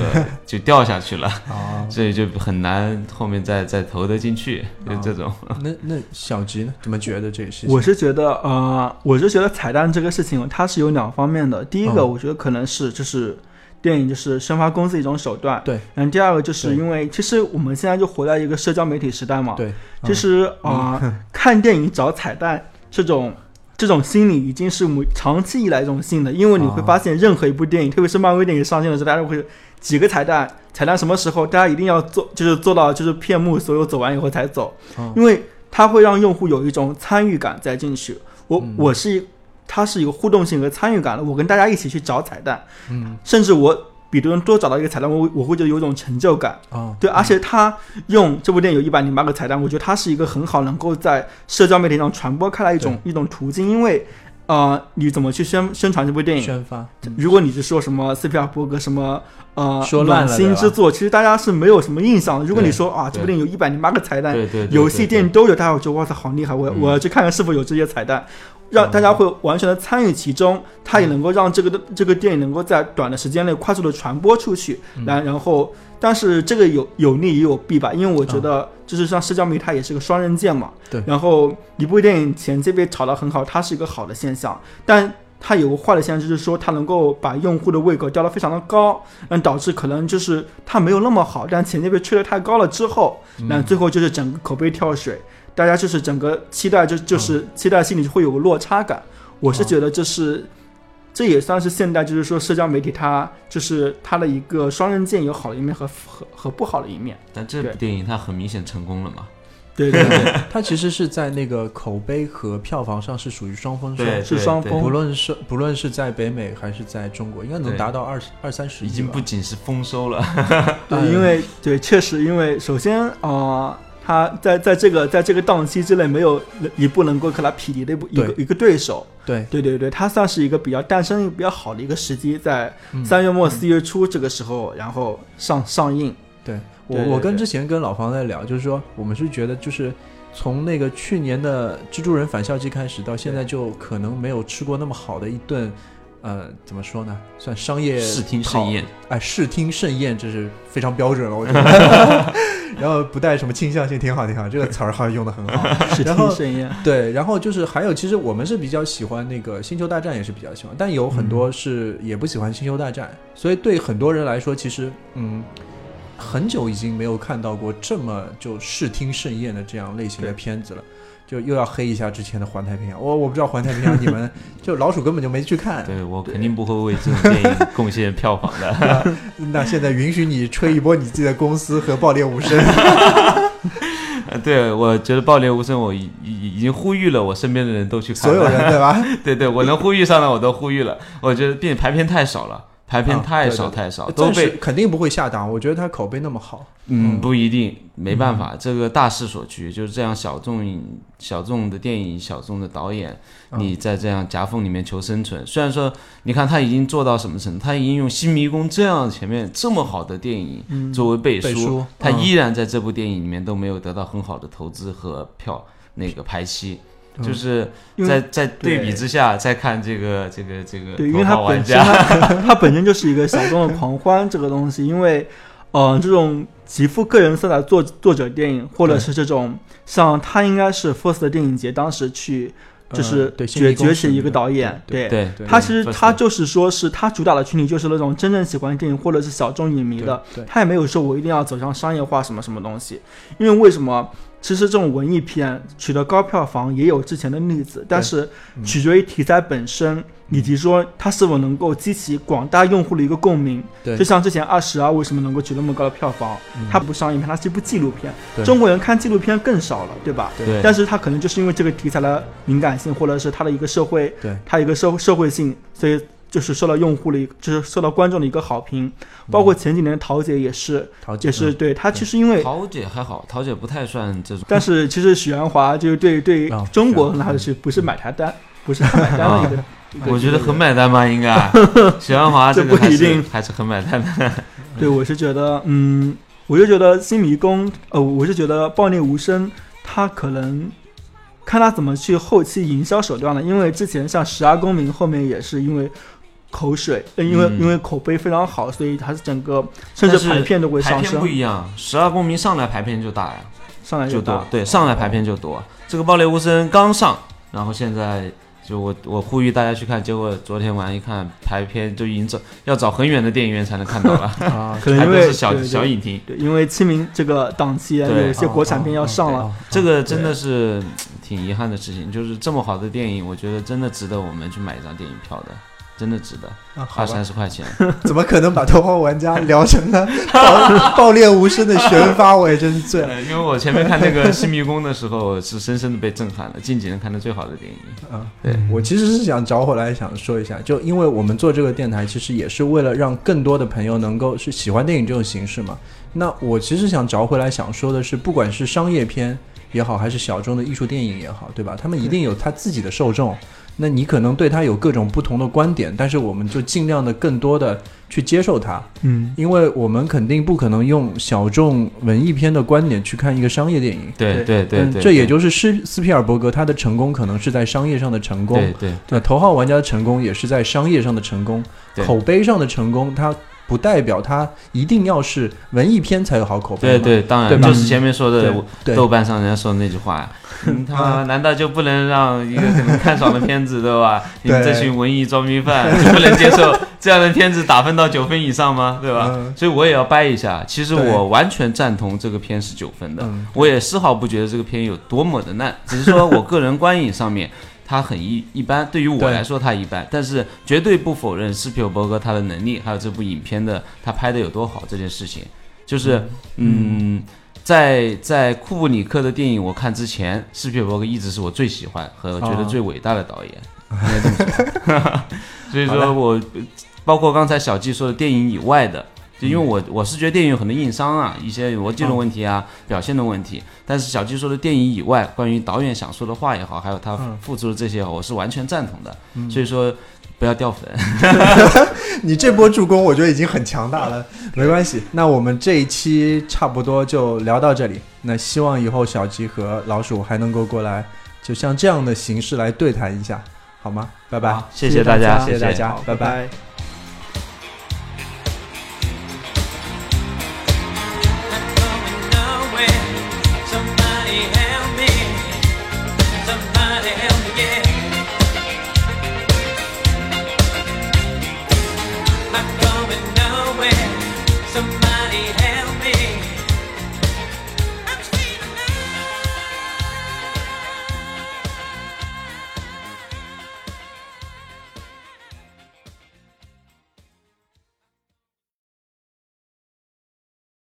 就掉下去了，啊，所以就很难后面再再投得进去，就这种。那那小吉呢？怎么觉得这个事情？我是觉得，呃，我是觉得彩蛋这个事情它是有两方面的。第一个，嗯我觉得可能是就是电影就是宣发公司一种手段。对。然后第二个就是因为其实我们现在就活在一个社交媒体时代嘛。。对，其实啊、看电影找彩蛋这种。这种心理已经是我们长期以来一种性的，因为你会啊发现任何一部电影，特别是漫威电影上线的时候，大家会几个彩蛋，彩蛋什么时候，大家一定要做，就是做到就是片幕所有走完以后才走。嗯因为它会让用户有一种参与感再进去。我、嗯我是一，它是有互动性和参与感的。我跟大家一起去找彩蛋，嗯甚至我比别人多找到一个彩蛋，我我会觉得有一种成就感。啊，对，而且他用这部电影有一百零八个彩蛋，我觉得它是一个很好能够在社交媒体上传播开来一种一种途径，因为。呃，你怎么去宣宣传这部电影？宣发，嗯如果你是说什么斯皮尔伯格什么呃说心之作，其实大家是没有什么印象的。如果你说啊，这部电影有一百零八个彩蛋，对对对，游戏电影都有，大家会觉得哇塞好厉害，我、嗯我要去看看是否有这些彩蛋，让大家会完全的参与其中，它也能够让这个的这个电影能够在短的时间内快速的传播出去，嗯。然、然后，但是这个有有利也有弊吧，因为我觉得就是像社交媒体它也是个双刃剑嘛，对。然后一部电影前期被炒得很好，它是一个好的现象，但。它有个坏的现象，就是说它能够把用户的胃口吊得非常的高，嗯，导致可能就是它没有那么好，但前期被吹得太高了之后，那最后就是整个口碑跳水，大家就是整个期待就就是期待心里会有个落差感。我是觉得这是。这也算是现代，就是说社交媒体它就是它的一个双刃剑，有好的一面和和和不好的一面。但这部电影它很明显成功了嘛？对对对，它其实是在那个口碑和票房上是属于双丰收，是双对峰不论是不论是在北美还是在中国，应该能达到二十二三十亿，已经不仅是丰收了，对，嗯因为对，确实，因为首先啊、呃，他在在这个在这个档期之内没有一部能够和他匹敌的一部一个对一个对手。对对对对，他算是一个比较诞生比较好的一个时机，在嗯三月末四月初这个时候，然后上上映。对我我跟之前跟老房在聊，就是说我们是觉得就是从那个去年的蜘蛛人返校季开始到现在，就可能没有吃过那么好的一顿。呃，怎么说呢？算商业视听盛宴。哎，视听盛宴，这是非常标准了，我觉得。然后不带什么倾向性，挺好，挺好，这个词儿好像用的很好。视听盛宴，对，然后就是还有，其实我们是比较喜欢那个《星球大战》，也是比较喜欢，但有很多是也不喜欢《星球大战》，所以对很多人来说，其实嗯，很久已经没有看到过这么就视听盛宴的这样类型的片子了。就又要黑一下之前的《环太平洋》，我我不知道《环太平洋》你们 就老鼠根本就没去看，对我肯定不会为这种电影贡献票房的。那现在允许你吹一波你自己的公司和爆裂无声，呃 对，我觉得《爆裂无声》，我已已已经呼吁了，我身边的人都去看所有。人对吧？对对，我能呼吁上的我都呼吁了。我觉得并排片太少了，排片啊太少太少，都被肯定不会下档，我觉得它口碑那么好，嗯嗯。不一定，没办法，这个大势所趋，就是这样小众小众的电影，小众的导演，嗯。你在这样夹缝里面求生存。虽然说，你看他已经做到什么程度，他已经用《新迷宫》这样前面这么好的电影嗯，作为背背书他嗯。依然在这部电影里面都没有得到很好的投资和票那个排期。嗯就是因为在在对比之下，再看这个这个这个对，因为头它本身它 它本身就是一个小众的狂欢这个东西，因为，呃，这种极富个人色彩作作者电影，或者是这种像他应该是 First 电影节当时去就是崛崛起一个导演，对对。他其实他就是说是他主打的群体就是那种真正喜欢电影或者是小众影迷的，他也没有说我一定要走向商业化什么什么东西，因为为什么？其实这种文艺片取得高票房也有之前的例子，但是嗯取决于题材本身，以及说它是否能够激起广大用户的一个共鸣。对就像之前《二十二》为什么能够取那么高的票房？嗯它不商业片，它是一部纪录片。对中国人看纪录片更少了，对吧？对但是它可能就是因为这个题材的敏感性，或者是它的一个社会，对它一个社社会性，所以就是受到用户的一个，就是受到观众的一个好评。包括前几年的桃姐也是，陶姐也是嗯对她其实因为，桃姐还好，桃姐不太算这种。但是其实许鞍华就是对对啊中国来说是不是买他单，不是他买单的一个。我觉得很买单吧，应该。许鞍华这个还是这不一定还是很买单的。对，我是觉得，嗯，我就觉得新迷宫，呃，我是觉得暴虐无声，它可能看他怎么去后期营销手段了，因为之前像十二公民后面也是因为口水，呃因为、嗯因为口碑非常好，所以它是整个甚至排片都会上升排片不，一样，十二公民上来排片就大呀，上来就多。。对，上来排片就多。这个《爆裂无声》刚上，然后现在就我我呼吁大家去看，结果昨天晚上一看排片就已经找要找很远的电影院才能看到了，啊，可能因为是小小影厅。对，因为清明这个档期啊，对有一些国产片要上了。哦这个真的是挺遗憾的事情，就是这么好的电影，我觉得真的值得我们去买一张电影票的，真的值得，啊，好二，三十块钱。怎么可能把《头号玩家》聊成了爆爆裂无声的宣发？我也真是醉了。呃因为我前面看那个《新迷宫》的时候，是深深的被震撼了，近几年看的最好的电影。啊，对我其实是想找回来想说一下，就因为我们做这个电台，其实也是为了让更多的朋友能够是喜欢电影这种形式嘛。那我其实想找回来想说的是，不管是商业片也好，还是小众的艺术电影也好，对吧？他们一定有他自己的受众。那你可能对他有各种不同的观点，但是我们就尽量的更多的去接受它，嗯，因为我们肯定不可能用小众文艺片的观点去看一个商业电影。对对对嗯，这也就是斯斯皮尔伯格他的成功可能是在商业上的成功，对对那头号玩家的成功也是在商业上的成功，口碑上的成功，他不代表它一定要是文艺片才有好口碑。对对，当然就是前面说的豆瓣上人家说的那句话呀，嗯他妈难道就不能让一个可能看爽的片子，对吧？你们这群文艺装逼犯就不能接受这样的片子打分到九分以上吗？对吧？嗯所以我也要掰一下，其实我完全赞同这个片是九分的，嗯我也丝毫不觉得这个片有多么的烂，只是说我个人观影上面。它很一一般，对于我来说他一般，但是绝对不否认斯皮尔伯格他的能力，还有这部影片的他拍的有多好这件事情。就是，嗯，在在库布里克的电影我看之前，斯皮尔伯格一直是我最喜欢和觉得哦最伟大的导演，应该这么说。所以说我包括刚才小季说的电影以外的。就因为我我是觉得电影有很多硬伤啊，一些逻辑的问题啊，表现的问题。但是小鸡说的电影以外，关于导演想说的话也好，还有他嗯付出的这些我是完全赞同的。所以说不要掉粉。你这波助攻，我觉得已经很强大了。没关系，那我们这一期差不多就聊到这里。那希望以后小吉和老鼠还能够过来，就像这样的形式来对谈一下，好吗？拜拜。谢谢大家，谢谢大家拜拜